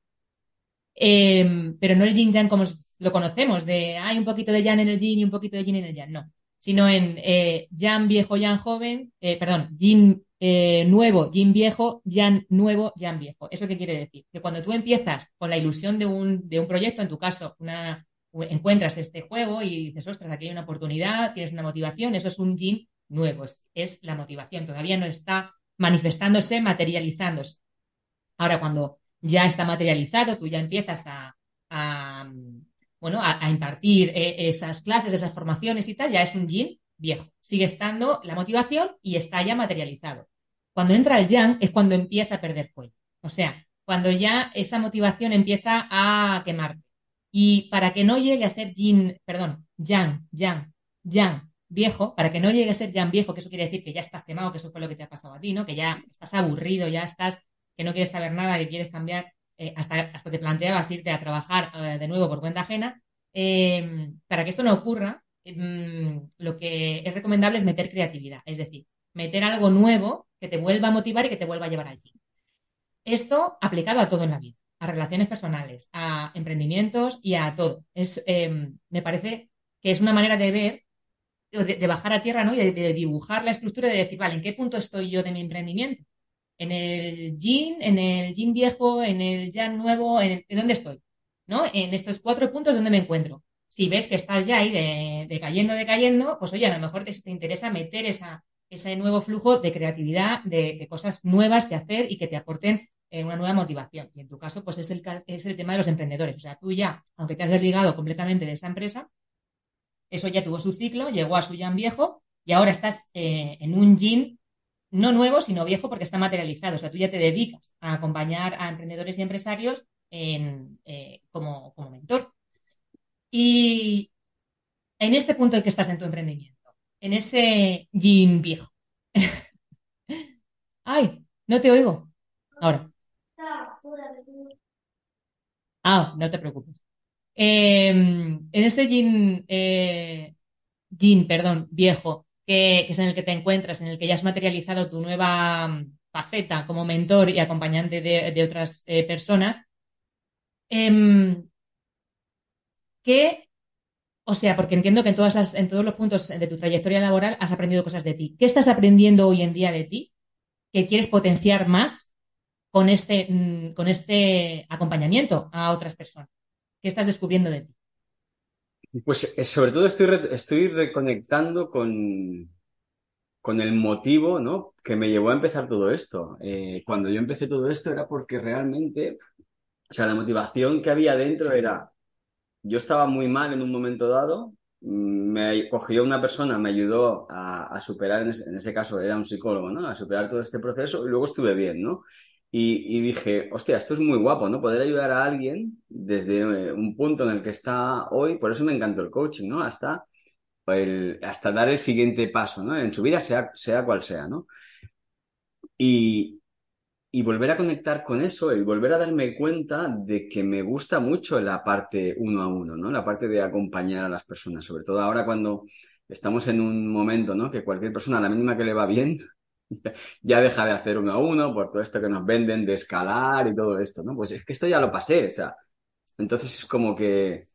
Eh, pero no el yin yang como lo conocemos, de hay un poquito de yang en el yin y un poquito de yin en el yang, no, sino en eh, yang viejo, yang joven, eh, perdón, yin eh, nuevo, yin viejo, yang nuevo, yang viejo. ¿Eso qué quiere decir? Que cuando tú empiezas con la ilusión de un, de un proyecto, en tu caso, una, encuentras este juego y dices, ostras, aquí hay una oportunidad, tienes una motivación, eso es un yin nuevo, es, la motivación, todavía no está manifestándose, materializándose. Ahora, cuando ya está materializado, tú ya empiezas a, bueno, a, impartir eh, esas clases, esas formaciones y tal, ya es un yin viejo. Sigue estando la motivación y está ya materializado. Cuando entra el yang es cuando empieza a perder fuego. O sea, cuando ya esa motivación empieza a quemarte. Y para que no llegue a ser yin, perdón, yang, yang, yang viejo, para que no llegue a ser yang viejo, que eso quiere decir que ya estás quemado, que eso fue lo que te ha pasado a ti, ¿no? Que ya estás aburrido, ya estás que no quieres saber nada, que quieres cambiar, eh, hasta, hasta te planteabas irte a trabajar eh, de nuevo por cuenta ajena, eh, para que esto no ocurra, em, lo que es recomendable es meter creatividad, es decir, meter algo nuevo que te vuelva a motivar y que te vuelva a llevar allí. Esto aplicado a todo en la vida, a relaciones personales, a emprendimientos y a todo. Es, em, me parece que es una manera de ver, de, bajar a tierra ¿no? y de, dibujar la estructura y de decir, vale, ¿en qué punto estoy yo de mi emprendimiento? en el yin, en el yin viejo, en el yang nuevo, en, el, dónde estoy? ¿No? En estos cuatro puntos donde me encuentro. Si ves que estás ya ahí de, decayendo, decayendo, pues oye, a lo mejor te, te interesa meter ese nuevo flujo de creatividad, de, de, cosas nuevas que hacer y que te aporten eh, una nueva motivación. Y en tu caso, pues es el, es el tema de los emprendedores. O sea, tú ya, aunque te has desligado completamente de esa empresa, eso ya tuvo su ciclo, llegó a su yang viejo y ahora estás eh, en un yin no nuevo, sino viejo porque está materializado. O sea, tú ya te dedicas a acompañar a emprendedores y empresarios en, eh, como, como, mentor. Y en este punto en que estás en tu emprendimiento, en ese gym viejo. Ay, no te oigo. Ahora. Ah, no te preocupes. Eh, en ese gym, eh, perdón, viejo, que, es en el que te encuentras, en el que ya has materializado tu nueva mm, faceta como mentor y acompañante de, otras eh, personas, eh, que, o sea, porque entiendo que en, todas las, en todos los puntos de tu trayectoria laboral has aprendido cosas de ti. ¿Qué estás aprendiendo hoy en día de ti que quieres potenciar más con este, mm, con este acompañamiento a otras personas? ¿Qué estás descubriendo de ti? Pues eh, sobre todo estoy, estoy reconectando con, con el motivo ¿no? que me llevó a empezar todo esto. Eh, cuando yo empecé todo esto era porque realmente, o sea, la motivación que había dentro era, yo estaba muy mal en un momento dado, me cogió una persona, me ayudó a, a superar, en ese, en ese, caso era un psicólogo, ¿no? A superar todo este proceso y luego estuve bien, ¿no? Y, dije, hostia, esto es muy guapo, ¿no? Poder ayudar a alguien desde eh, un punto en el que está hoy, por eso me encantó el coaching, ¿no? Hasta hasta dar el siguiente paso, ¿no? En su vida, sea, sea cual sea, ¿no? Y, y volver a conectar con eso y volver a darme cuenta de que me gusta mucho la parte uno a uno, ¿no? La parte de acompañar a las personas, sobre todo ahora cuando estamos en un momento, ¿no? Que cualquier persona, a la mínima que le va bien, ya deja de hacer uno a uno por todo esto que nos venden de escalar y todo esto, ¿no? Pues es que esto ya lo pasé, o sea, entonces es como que,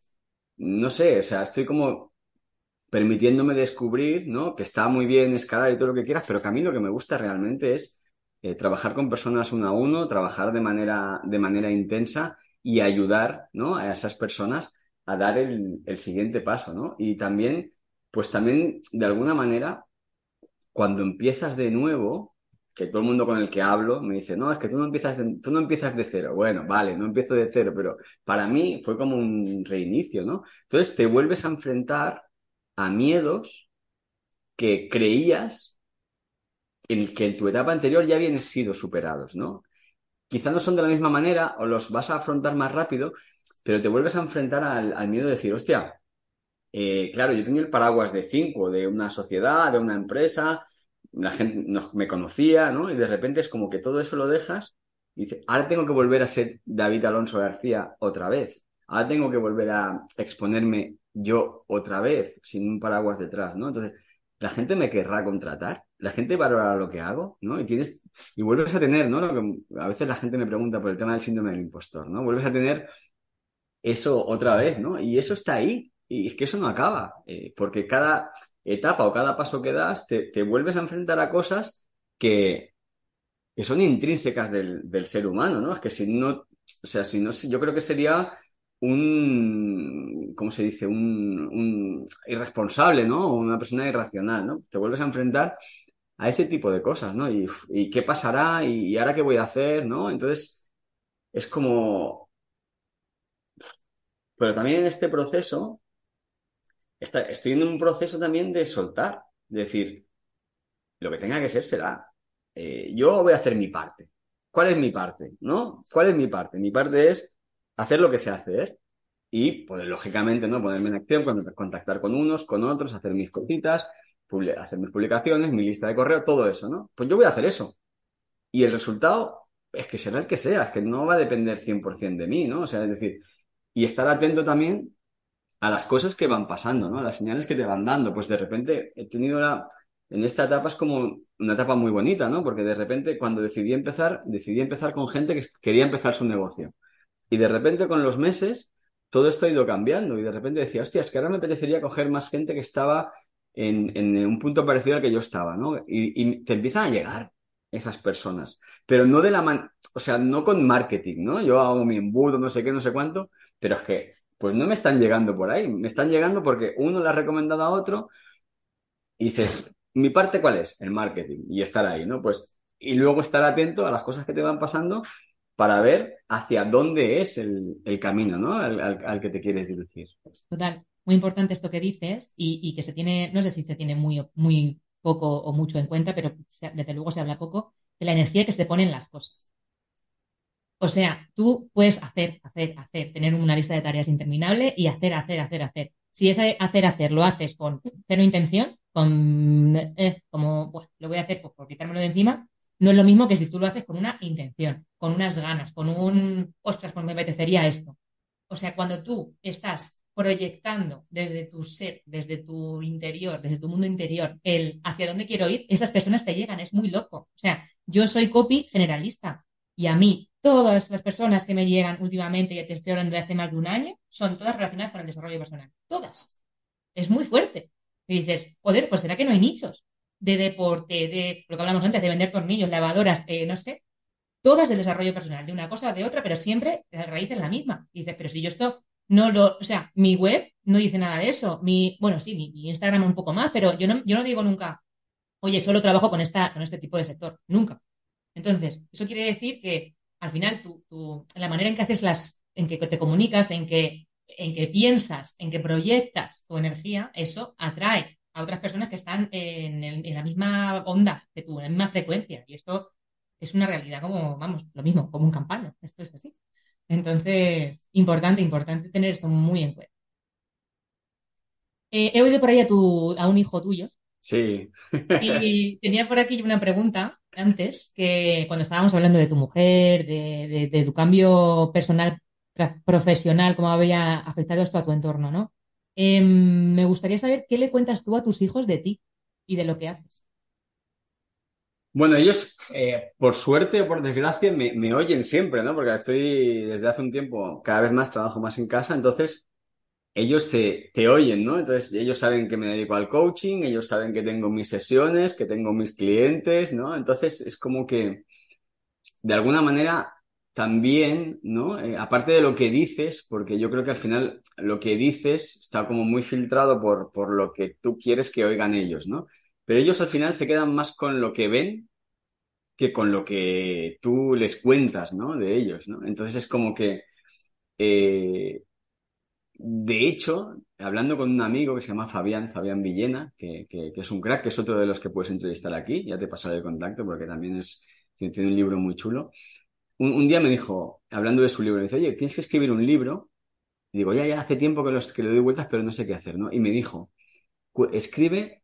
no sé, o sea, estoy como permitiéndome descubrir, ¿no? Que está muy bien escalar y todo lo que quieras, pero que a mí lo que me gusta realmente es eh, trabajar con personas uno a uno, trabajar de manera, de manera intensa y ayudar, ¿no? A esas personas a dar el, el siguiente paso, ¿no? Y también, pues también, de alguna manera, cuando empiezas de nuevo, que todo el mundo con el que hablo me dice, no, es que tú no empiezas de, tú no empiezas de cero. Bueno, vale, no empiezo de cero, pero para mí fue como un reinicio, ¿no? Entonces te vuelves a enfrentar a miedos que creías en que en tu etapa anterior ya habían sido superados, ¿no? Quizás no son de la misma manera o los vas a afrontar más rápido, pero te vuelves a enfrentar al, miedo de decir, hostia, eh, claro, yo tenía el paraguas de cinco, de una sociedad, de una empresa, la gente me conocía, ¿no? Y de repente es como que todo eso lo dejas y dices, ahora tengo que volver a ser David Alonso García otra vez. Ahora tengo que volver a exponerme yo otra vez, sin un paraguas detrás, ¿no? Entonces, la gente me querrá contratar, la gente valorará lo que hago, ¿no? Y tienes, y vuelves a tener, ¿no? Lo a veces la gente me pregunta por el tema del síndrome del impostor, ¿no? Vuelves a tener eso otra vez, ¿no? Y eso está ahí, y es que eso no acaba, eh, porque cada etapa o cada paso que das te, vuelves a enfrentar a cosas que, que son intrínsecas del, del, ser humano, ¿no? Es que si no, o sea, si no, yo creo que sería un, ¿cómo se dice? Un, irresponsable, ¿no? O una persona irracional, ¿no? Te vuelves a enfrentar a ese tipo de cosas, ¿no? Y, y qué pasará y, ahora qué voy a hacer, ¿no? Entonces, es como... Pero también en este proceso, estoy en un proceso también de soltar, de decir, lo que tenga que ser será. Eh, yo voy a hacer mi parte. ¿Cuál es mi parte? ¿No? ¿Cuál es mi parte? Mi parte es hacer lo que sé hacer y, pues, lógicamente, ¿no? Ponerme en acción, contactar con unos, con otros, hacer mis cositas, hacer mis publicaciones, mi lista de correo, todo eso, ¿no? Pues yo voy a hacer eso. Y el resultado es que será el que sea, es que no va a depender 100% de mí, ¿no? O sea, es decir, y estar atento también a las cosas que van pasando, ¿no? A las señales que te van dando. Pues de repente he tenido la... En esta etapa es como una etapa muy bonita, ¿no? Porque de repente cuando decidí empezar, decidí empezar con gente que quería empezar su negocio. Y de repente con los meses todo esto ha ido cambiando y de repente decía, hostia, es que ahora me apetecería coger más gente que estaba en, un punto parecido al que yo estaba, ¿no? Y, y, te empiezan a llegar esas personas, pero no de la man, o sea, no con marketing, ¿no? Yo hago mi embudo, no sé qué, no sé cuánto, pero es que, pues no me están llegando por ahí, me están llegando porque uno le ha recomendado a otro y dices, ¿mi parte cuál es? El marketing y estar ahí, ¿no? Pues, y luego estar atento a las cosas que te van pasando para ver hacia dónde es el, camino ¿no? Al, que te quieres dirigir. Total, muy importante esto que dices y, que se tiene, no sé si se tiene muy, muy poco o mucho en cuenta, pero desde luego se habla poco de la energía que se pone en las cosas. O sea, tú puedes hacer, hacer, hacer, tener una lista de tareas interminable y hacer, hacer, hacer, hacer. Si ese hacer, hacer lo haces con cero intención, con, eh, como, bueno, lo voy a hacer por quitármelo de encima, no es lo mismo que si tú lo haces con una intención, con unas ganas, con un, ostras, pues me apetecería esto. O sea, cuando tú estás proyectando desde tu ser, desde tu interior, desde tu mundo interior, el hacia dónde quiero ir, esas personas te llegan, es muy loco. O sea, yo soy copy generalista y a mí todas las personas que me llegan últimamente, ya te estoy de hace más de un año, son todas relacionadas con el desarrollo personal. Todas. Es muy fuerte. Y dices, joder, pues será que no hay nichos de deporte, de lo que hablamos antes, de vender tornillos, lavadoras, eh, no sé, todas de desarrollo personal, de una cosa o de otra, pero siempre la raíz es la misma. Y dices, pero si yo esto no lo, o sea, mi web no dice nada de eso, mi, bueno, sí, mi, Instagram un poco más, pero yo no, yo no digo nunca, oye, solo trabajo con esta, con este tipo de sector, nunca. Entonces, eso quiere decir que al final tú, la manera en que haces las, en que te comunicas, en que, en que piensas, en que proyectas tu energía, eso atrae a otras personas que están en, la misma onda que tú, en la misma frecuencia. Y esto es una realidad como, vamos, lo mismo, como un campano. Esto es así. Entonces, importante, importante tener esto muy en cuenta. Eh, he oído por ahí a, tu, a un hijo tuyo Sí. y tenía por aquí una pregunta antes, que cuando estábamos hablando de tu mujer, de, tu cambio personal, profesional, cómo había afectado esto a tu entorno, ¿no? Em, me gustaría saber qué le cuentas tú a tus hijos de ti y de lo que haces. Bueno, ellos, eh, por suerte o por desgracia, me, me oyen siempre, ¿no? Porque estoy desde hace un tiempo, cada vez más trabajo más en casa, entonces ellos te, te oyen, ¿no? Entonces ellos saben que me dedico al coaching, ellos saben que tengo mis sesiones, que tengo mis clientes, ¿no? Entonces es como que, de alguna manera, también, ¿no? Eh, aparte de lo que dices, porque yo creo que al final lo que dices está como muy filtrado por, por lo que tú quieres que oigan ellos, ¿no? Pero ellos al final se quedan más con lo que ven que con lo que tú les cuentas, ¿no? De ellos, ¿no? Entonces es como que, eh, de hecho, hablando con un amigo que se llama Fabián, Fabián Villena, que, es un crack, que es otro de los que puedes entrevistar aquí, ya te pasaré el contacto porque también es, tiene un libro muy chulo. Un, día me dijo, hablando de su libro, me dice, oye, tienes que escribir un libro. Y digo, ya, ya, hace tiempo que, los, que le doy vueltas, pero no sé qué hacer, ¿no? Y me dijo, "Cu- escribe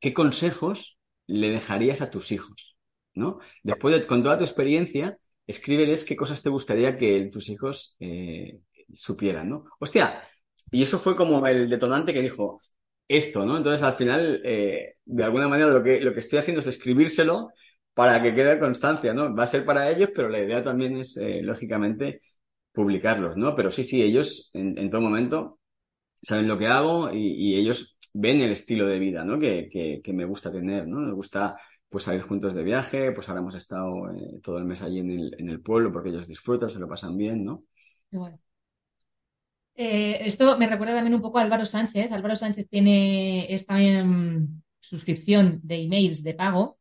¿qué consejos le dejarías a tus hijos? ¿No? Después de, con toda tu experiencia, escríbeles qué cosas te gustaría que tus hijos eh, supieran, ¿no? Hostia, y eso fue como el detonante que dijo esto, ¿no? Entonces, al final, eh, de alguna manera, lo que, lo que estoy haciendo es escribírselo para que quede constancia, ¿no? Va a ser para ellos, pero la idea también es, eh, lógicamente, publicarlos, ¿no? Pero sí, sí, ellos en, todo momento saben lo que hago y, ellos ven el estilo de vida, ¿no? Que, que, me gusta tener, ¿no? Me gusta pues salir juntos de viaje, pues ahora hemos estado eh, todo el mes allí en el, en el pueblo porque ellos disfrutan, se lo pasan bien, ¿no? Bueno. Eh, esto me recuerda también un poco a Álvaro Sánchez. Álvaro Sánchez tiene esta em, suscripción de emails de pago,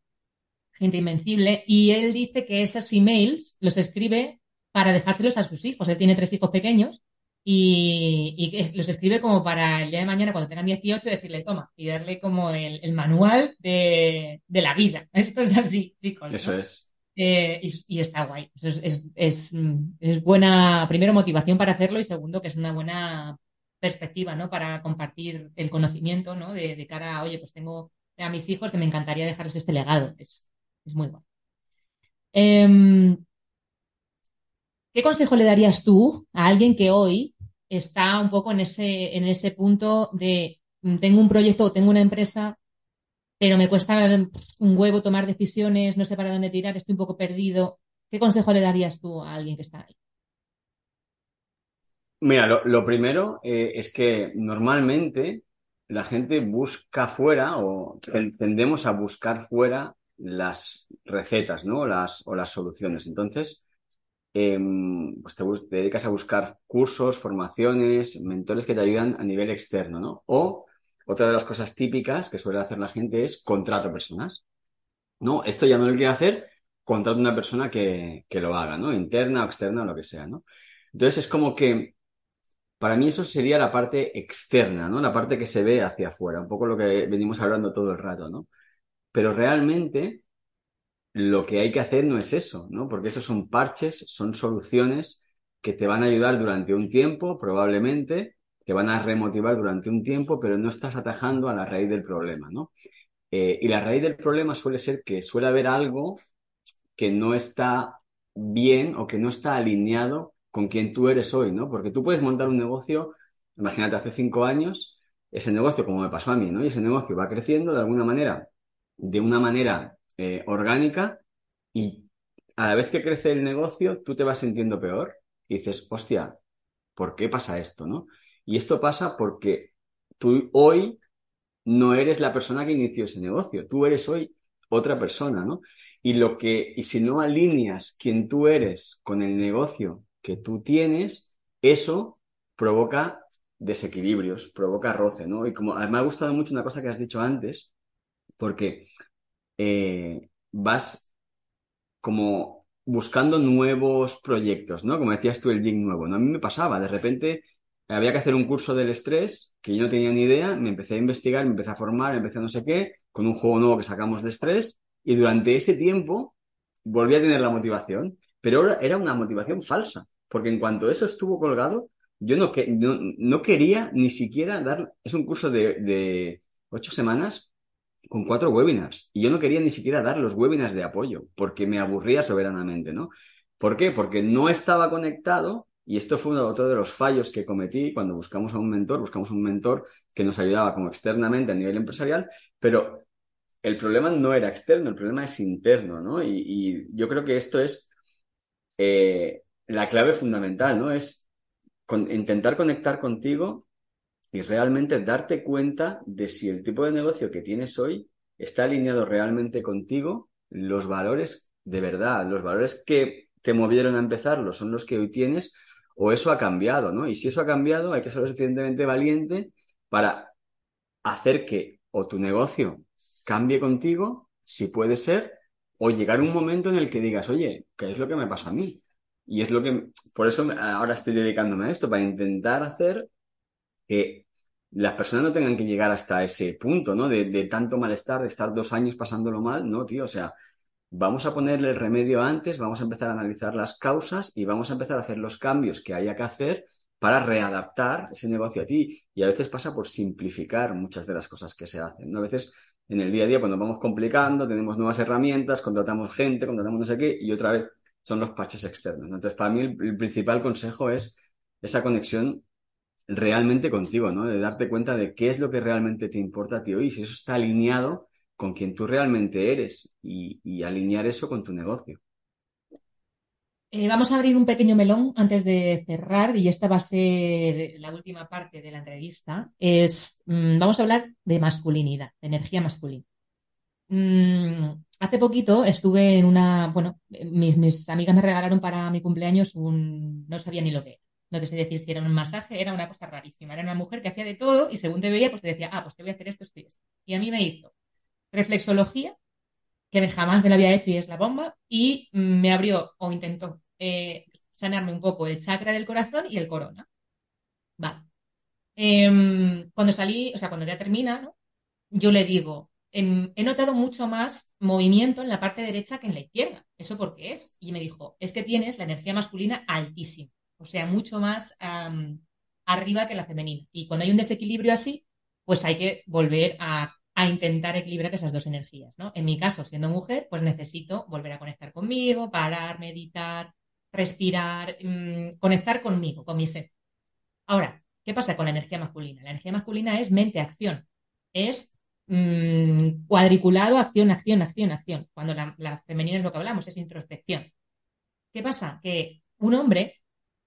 Gente Invencible, y él dice que esos emails los escribe para dejárselos a sus hijos. Él tiene tres hijos pequeños y, los escribe como para el día de mañana, cuando tengan 18, decirle, toma, y darle como el, manual de, la vida. Esto es así, chicos. Eso es. Eh, y, está guay. Es, es, mm, es buena, primero, motivación para hacerlo y segundo, que es una buena perspectiva, ¿no? Para compartir el conocimiento, ¿no? De, cara a, oye, pues tengo a mis hijos que me encantaría dejarles este legado. Es, muy bueno. Em, ¿qué consejo le darías tú a alguien que hoy está un poco en ese, en ese punto de mm, tengo un proyecto o tengo una empresa, pero me cuesta un huevo tomar decisiones, no sé para dónde tirar, estoy un poco perdido? ¿Qué consejo le darías tú a alguien que está ahí? Mira, lo, primero eh, es que normalmente la gente busca fuera o ten- tendemos a buscar fuera las recetas, ¿no? Las, o las soluciones. Entonces, em, pues te, te dedicas a buscar cursos, formaciones, mentores que te ayudan a nivel externo, ¿no? O otra de las cosas típicas que suele hacer la gente es contrato personas. No, esto ya no lo quiero hacer, contrato una persona que, que lo haga, ¿no? Interna o externa o lo que sea, ¿no? Entonces es como que para mí eso sería la parte externa, ¿no? La parte que se ve hacia afuera, un poco lo que venimos hablando todo el rato, ¿no? Pero realmente lo que hay que hacer no es eso, ¿no? Porque esos son parches, son soluciones que te van a ayudar durante un tiempo, probablemente, te van a remotivar durante un tiempo, pero no estás atajando a la raíz del problema, ¿no? Eh, y la raíz del problema suele ser que suele haber algo que no está bien o que no está alineado con quien tú eres hoy, ¿no? Porque tú puedes montar un negocio, imagínate, hace cinco años, ese negocio, como me pasó a mí, ¿no? Y ese negocio va creciendo de alguna manera, de una manera eh, orgánica, y a la vez que crece el negocio, tú te vas sintiendo peor y dices, hostia, ¿por qué pasa esto, no? Y esto pasa porque tú hoy no eres la persona que inició ese negocio, tú eres hoy otra persona, ¿no? Y lo que, y si no alineas quien tú eres con el negocio que tú tienes, eso provoca desequilibrios, provoca roce, ¿no? Y como me ha gustado mucho una cosa que has dicho antes, porque eh, vas como buscando nuevos proyectos, ¿no? Como decías tú, el gig nuevo, ¿no? A mí me pasaba, de repente había que hacer un curso del estrés que yo no tenía ni idea, me empecé a investigar, me empecé a formar, me empecé a no sé qué, con un juego nuevo que sacamos de estrés, y durante ese tiempo volví a tener la motivación, pero ahora era una motivación falsa, porque en cuanto eso estuvo colgado, yo no, que, no, quería ni siquiera dar, es un curso de, de ocho semanas con cuatro webinars y yo no quería ni siquiera dar los webinars de apoyo porque me aburría soberanamente, ¿no? ¿Por qué? Porque no estaba conectado y esto fue otro de los fallos que cometí cuando buscamos a un mentor, buscamos un mentor que nos ayudaba como externamente a nivel empresarial, pero el problema no era externo, el problema es interno, ¿no? Y, yo creo que esto es eh, la clave fundamental, ¿no? Es intentar conectar contigo y realmente darte cuenta de si el tipo de negocio que tienes hoy está alineado realmente contigo, los valores de verdad, los valores que te movieron a empezarlo son los que hoy tienes o eso ha cambiado, ¿no? Y si eso ha cambiado, hay que ser lo suficientemente valiente para hacer que o tu negocio cambie contigo, si puede ser, o llegar un momento en el que digas, oye, ¿qué es lo que me pasa a mí? Y es lo que, por eso ahora estoy dedicándome a esto, para intentar hacer que las personas no tengan que llegar hasta ese punto, ¿no? De, de tanto malestar, de estar dos años pasándolo mal, ¿no, tío? O sea, vamos a ponerle el remedio antes, vamos a empezar a analizar las causas y vamos a empezar a hacer los cambios que haya que hacer para readaptar ese negocio a ti. Y a veces pasa por simplificar muchas de las cosas que se hacen. A veces en el día a día, cuando vamos complicando, tenemos nuevas herramientas, contratamos gente, contratamos no sé qué, y otra vez son los patches externos. Entonces, para mí el, principal consejo es esa conexión realmente contigo, ¿no? De darte cuenta de qué es lo que realmente te importa a ti hoy, si eso está alineado con quien tú realmente eres y, alinear eso con tu negocio. Eh, vamos a abrir un pequeño melón antes de cerrar y esta va a ser la última parte de la entrevista. Es, mm, vamos a hablar de masculinidad, de energía masculina. Mm, hace poquito estuve en una, bueno, mis, amigas me regalaron para mi cumpleaños un, no sabía ni lo que era. No te sé decir si era un masaje, era una cosa rarísima. Era una mujer que hacía de todo y según te veía, pues te decía, ah, pues te voy a hacer esto, esto y esto. Y a mí me hizo reflexología, que jamás me lo había hecho y es la bomba, y me abrió o intentó eh, sanarme un poco el chakra del corazón y el corona. Vale. Em, cuando salí, o sea, cuando ya termina, ¿no? yo le digo, em, he notado mucho más movimiento en la parte derecha que en la izquierda. ¿Eso por qué es? Y me dijo, es que tienes la energía masculina altísima, o sea, mucho más arriba que la femenina. Y cuando hay un desequilibrio así, pues hay que volver a a intentar equilibrar esas dos energías, ¿no? En mi caso, siendo mujer, pues necesito volver a conectar conmigo, parar, meditar, respirar, mm, conectar conmigo, con mi ser. Ahora, ¿qué pasa con la energía masculina? La energía masculina es mente-acción, es mm, cuadriculado acción, acción, acción, acción. Cuando la, femenina es lo que hablamos, es introspección. ¿Qué pasa? Que un hombre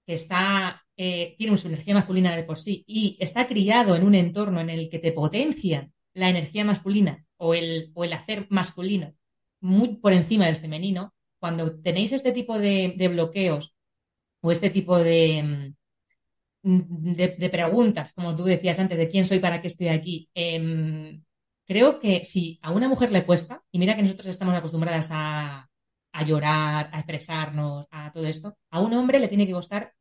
que está, eh, tiene su energía masculina de por sí y está criado en un entorno en el que te potencian la energía masculina o el, o el hacer masculino muy por encima del femenino, cuando tenéis este tipo de, bloqueos o este tipo de, mm, de, preguntas, como tú decías antes, de quién soy, para qué estoy aquí, em, creo que si a una mujer le cuesta, y mira que nosotros estamos acostumbradas a, a llorar, a expresarnos, a todo esto, a un hombre le tiene que costar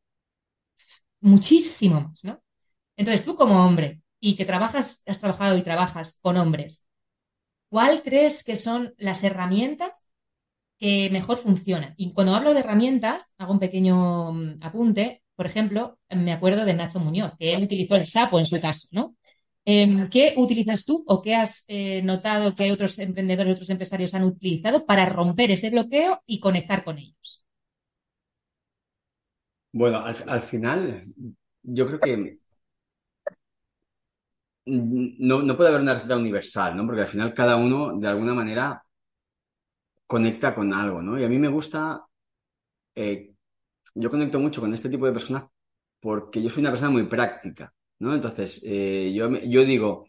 muchísimo más, ¿no? Entonces tú como hombre, y que trabajas, has trabajado y trabajas con hombres, ¿cuál crees que son las herramientas que mejor funcionan? Y cuando hablo de herramientas, hago un pequeño mm, apunte. Por ejemplo, me acuerdo de Nacho Muñoz, que él utilizó el sapo en su caso, ¿no? Em, ¿Qué utilizas tú o qué has eh, notado que otros emprendedores, otros empresarios han utilizado para romper ese bloqueo y conectar con ellos? Bueno, al final, yo creo que no, no puede haber una receta universal, ¿no? Porque al final cada uno, de alguna manera, conecta con algo, ¿no? Y a mí me gusta, eh, yo conecto mucho con este tipo de personas porque yo soy una persona muy práctica, ¿no? Entonces, eh, yo, yo digo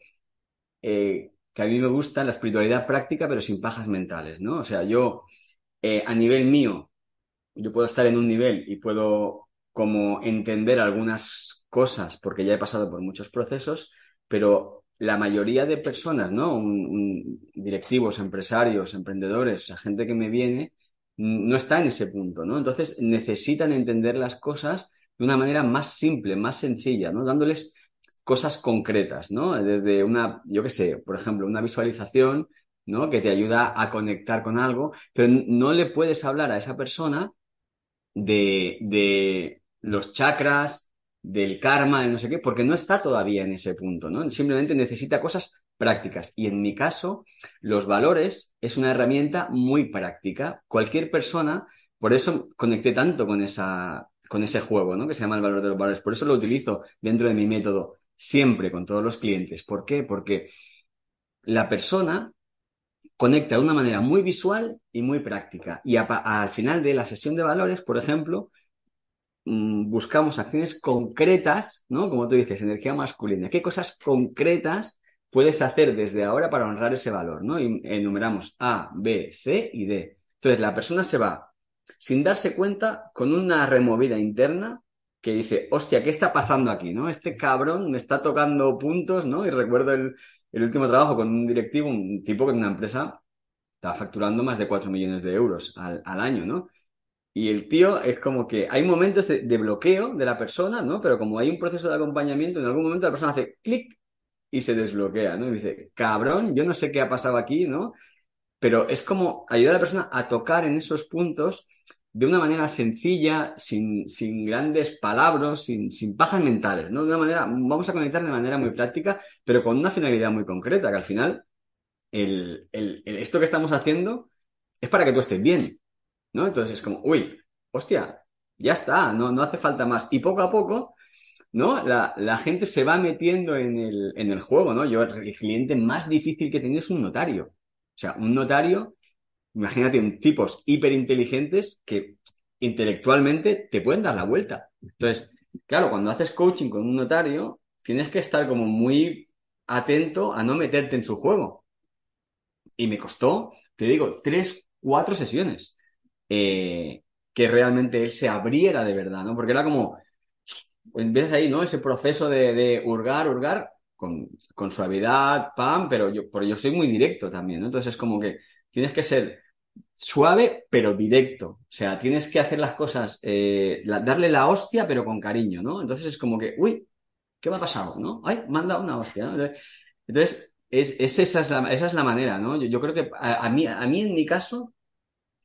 eh, que a mí me gusta la espiritualidad práctica, pero sin pajas mentales, ¿no? O sea, yo, a nivel mío, yo puedo estar en un nivel y puedo como entender algunas cosas porque ya he pasado por muchos procesos, pero la mayoría de personas, ¿no? directivos, empresarios, emprendedores, o gente que me viene, no está en ese punto, ¿no? Entonces necesitan entender las cosas de una manera más simple, más sencilla, ¿no? Dándoles cosas concretas, ¿no? Desde una, yo qué sé, por ejemplo, una visualización, ¿no? Que te ayuda a conectar con algo, pero no le puedes hablar a esa persona de, de los chakras, del karma, de no sé qué, porque no está todavía en ese punto, ¿no? Simplemente necesita cosas prácticas. Y en mi caso, los valores es una herramienta muy práctica. Cualquier persona, por eso conecté tanto con esa, con ese juego, ¿no? Que se llama el valor de los valores. Por eso lo utilizo dentro de mi método siempre con todos los clientes. ¿Por qué? Porque la persona conecta de una manera muy visual y muy práctica. Y al final de la sesión de valores, por ejemplo, buscamos acciones concretas, ¿no? Como tú dices, energía masculina. ¿Qué cosas concretas puedes hacer desde ahora para honrar ese valor, ¿no? Y enumeramos A, B, C y D. Entonces, la persona se va sin darse cuenta con una removida interna que dice, hostia, ¿qué está pasando aquí? ¿no? Este cabrón me está tocando puntos, ¿no? Y recuerdo el, último trabajo con un directivo, un tipo que en una empresa estaba facturando más de 4 millones de euros al, año, ¿no? Y el tío es como que hay momentos de, bloqueo de la persona, ¿no? Pero como hay un proceso de acompañamiento, en algún momento la persona hace clic y se desbloquea, ¿no? Y dice, cabrón, yo no sé qué ha pasado aquí, ¿no? Pero es como ayudar a la persona a tocar en esos puntos de una manera sencilla, sin, sin grandes palabras, sin, sin, pajas mentales, ¿no? De una manera, vamos a conectar de manera muy práctica, pero con una finalidad muy concreta, que al final, el, el, esto que estamos haciendo es para que tú estés bien, ¿no? Entonces es como, uy, hostia, ya está, no, no hace falta más. Y poco a poco, ¿no? La, la gente se va metiendo en el, en el juego, ¿no? Yo, el cliente más difícil que tenido es un notario. O sea, un notario imagínate, tipos hiperinteligentes que intelectualmente te pueden dar la vuelta. Entonces, claro, cuando haces coaching con un notario, tienes que estar como muy atento a no meterte en su juego. Y me costó, te digo, tres, cuatro sesiones eh, que realmente él se abriera de verdad, ¿no? Porque era como, empiezas ahí, ¿no? Ese proceso de, hurgar, hurgar, con, con, suavidad, pam, pero yo, pero yo soy muy directo también, ¿no? Entonces es como que tienes que ser suave pero directo. O sea, tienes que hacer las cosas, eh, darle la hostia pero con cariño, ¿no? Entonces es como que, uy, ¿qué me ha pasado? ¿No? Ay, manda una hostia. Entonces, es, esa, es la, esa es la manera, ¿no? Yo, creo que a, mí, a mí en mi caso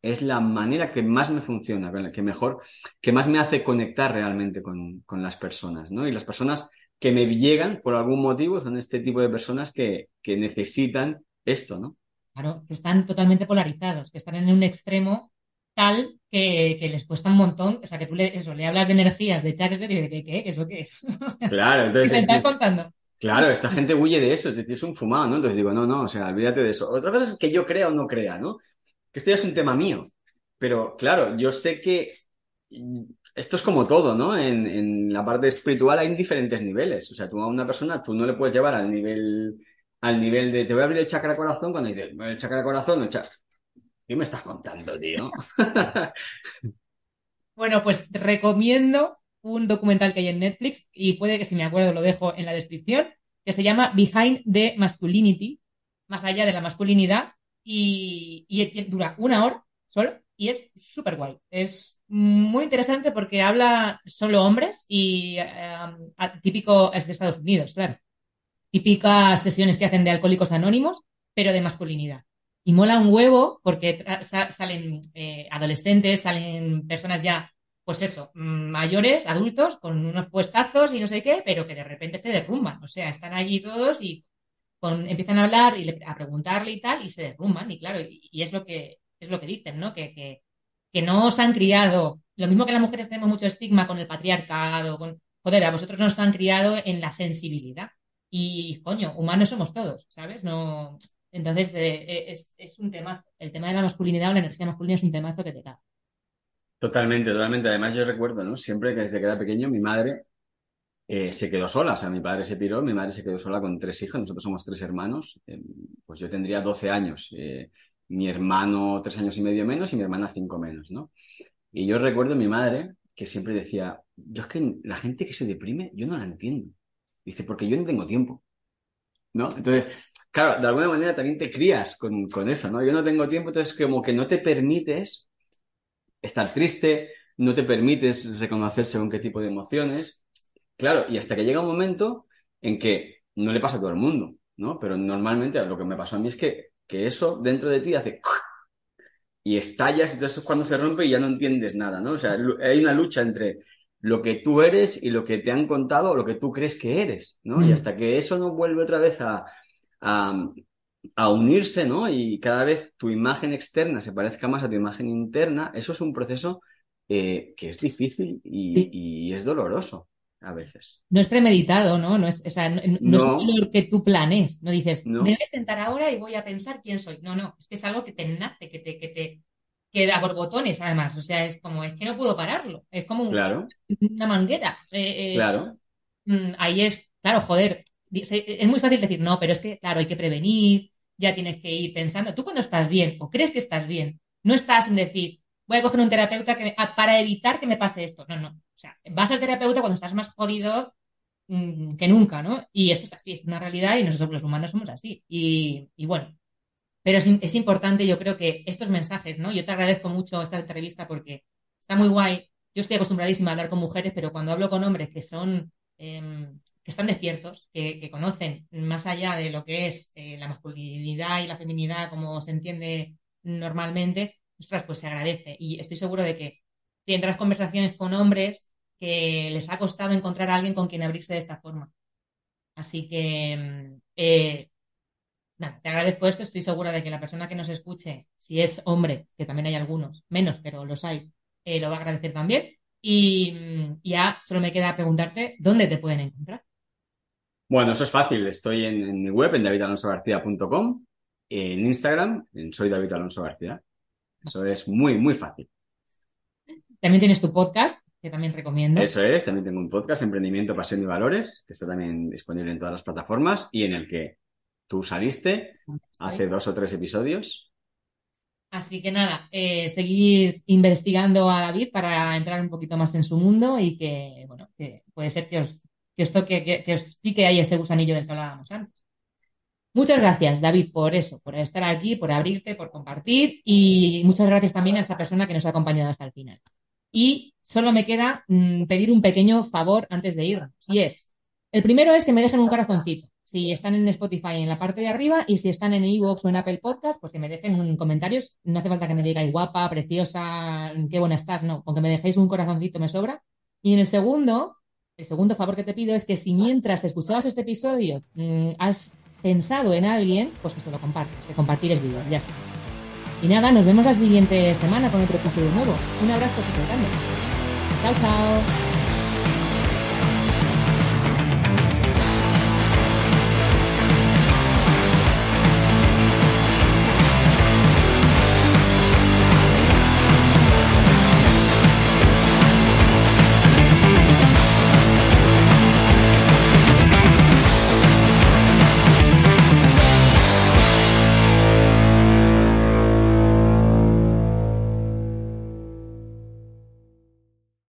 es la manera que más me funciona, que mejor, que más me hace conectar realmente con, con las personas, ¿no? Y las personas que me llegan por algún motivo son este tipo de personas que, que necesitan esto, ¿no? Claro, que están totalmente polarizados, que están en un extremo tal que, les cuesta un montón. O sea, que tú le, eso, le hablas de energías, de chakras, de ¿qué, qué, qué es lo que es? claro, entonces. ¿Qué estás contando? Claro, esta gente huye de eso, es decir, es un fumado, ¿no? Entonces digo, no, no, o sea, olvídate de eso. Otra cosa es que yo crea o no crea, ¿no? Que esto ya es un tema mío. Pero claro, yo sé que esto es como todo, ¿no? En, en la parte espiritual hay diferentes niveles. O sea, tú a una persona, tú no le puedes llevar al nivel al nivel de te voy a abrir el chakra corazón cuando dices el chakra corazón, el chakra... ¿Qué me estás contando, tío? bueno, pues recomiendo un documental que hay en Netflix y puede que si me acuerdo lo dejo en la descripción, que se llama Behind the Masculinity, más allá de la masculinidad, y, dura una hora solo y es súper guay. Es muy interesante porque habla solo hombres y eh, típico es de Estados Unidos, claro típicas sesiones que hacen de alcohólicos anónimos, pero de masculinidad. Y mola un huevo porque salen eh, adolescentes, salen personas ya, pues eso, mayores, adultos, con unos puestazos y no sé qué, pero que de repente se derrumban. O sea, están allí todos y empiezan a hablar y a preguntarle y tal, y se derrumban. Y claro, y, es lo que es lo que dicen, ¿no? Que, que, que no os han criado. Lo mismo que las mujeres tenemos mucho estigma con el patriarcado, con. Joder, a vosotros nos han criado en la sensibilidad. Y, coño, humanos somos todos, ¿sabes? No... Entonces, eh, eh, es, un tema, el tema de la masculinidad o la energía masculina es un temazo que te da. Totalmente, totalmente. Además, yo recuerdo, ¿no? Siempre que desde que era pequeño, mi madre eh, se quedó sola. O sea, mi padre se piró, mi madre se quedó sola con tres hijos. Nosotros somos tres hermanos. pues yo tendría 12 años. mi hermano tres años y medio menos y mi hermana cinco menos, ¿no? Y yo recuerdo a mi madre que siempre decía, yo es que la gente que se deprime, yo no la entiendo. Dice, porque yo no tengo tiempo. ¿No? Entonces, claro, de alguna manera también te crías con, con eso, ¿no? Yo no tengo tiempo, entonces como que no te permites estar triste, no te permites reconocer según qué tipo de emociones. Claro, y hasta que llega un momento en que no le pasa a todo el mundo, ¿no? Pero normalmente lo que me pasó a mí es que, que eso dentro de ti hace y estallas y todo eso es cuando se rompe y ya no entiendes nada, ¿no? O sea, hay una lucha entre lo que tú eres y lo que te han contado o lo que tú crees que eres, ¿no? Y Mm. hasta que eso no vuelve otra vez a, a, a unirse, ¿no? Y cada vez tu imagen externa se parezca más a tu imagen interna, eso es un proceso eh, que es difícil y, Sí. y es doloroso a veces. No es premeditado, ¿no? No es, o sea, no, no es un dolor que tú planes. No dices, No. me voy a sentar ahora y voy a pensar quién soy. No, no, es que es algo que te nace, que te, que te, que da borbotones, además. O sea, es como, es que no puedo pararlo. Es como un- Claro, una manguera. Eh, eh, claro. mm, ahí es, claro, joder, es muy fácil decir, no, pero es que, claro, hay que prevenir, ya tienes que ir pensando. Tú cuando estás bien o crees que estás bien, no estás en decir, voy a coger un terapeuta que me- ah, para evitar que me pase esto. No, no. Sea, vas al terapeuta cuando estás más jodido mm, que nunca, ¿no? Y esto es así, es una realidad y nosotros los humanos somos así. Y, y bueno, pero es, es importante, yo creo que estos mensajes, ¿no? Yo te agradezco mucho esta entrevista porque está muy guay. Yo estoy acostumbradísima a hablar con mujeres, pero cuando hablo con hombres que son, em, que están despiertos, que, que conocen más allá de lo que es eh, la masculinidad y la feminidad como se entiende normalmente, ostras, pues se agradece. Y estoy seguro de que tendrás conversaciones con hombres que les ha costado encontrar a alguien con quien abrirse de esta forma. Así que, mm, eh, nada, te agradezco esto. Estoy segura de que la persona que nos escuche, si es hombre, que también hay algunos, menos, pero los hay, eh, lo va a agradecer también. Y mm, ya solo me queda preguntarte dónde te pueden encontrar. Bueno, eso es fácil. Estoy en, en mi web, en davidalonsogarcía.com, en Instagram, en soy David Alonso García. Eso es muy, muy fácil. También tienes tu podcast, que también recomiendo. Eso es, también tengo un podcast, Emprendimiento, Pasión y Valores, que está también disponible en todas las plataformas y en el que tú saliste hace dos o tres episodios. Así que nada, eh, seguir investigando a David para entrar un poquito más en su mundo y que, bueno, que puede ser que os, que os toque, que, que os pique ahí ese gusanillo del que hablábamos antes. Muchas gracias, David, por eso, por estar aquí, por abrirte, por compartir y muchas gracias también a esa persona que nos ha acompañado hasta el final. Y solo me queda mm, pedir un pequeño favor antes de ir, si es. El primero es que me dejen un corazoncito. Si están en Spotify en la parte de arriba y si están en iVoox o en Apple Podcast, pues que me dejen un comentarios. No hace falta que me digáis guapa, preciosa, qué buena estás, no. Con me dejéis un corazoncito me sobra. Y en el segundo, el segundo favor que te pido es que si mientras escuchabas este episodio mm, has pensado en alguien, pues que se lo compartas, que compartir el vídeo, ya sabes. Y nada, nos vemos la siguiente semana con otro episodio nuevo. Un abrazo grande. Chao, chao.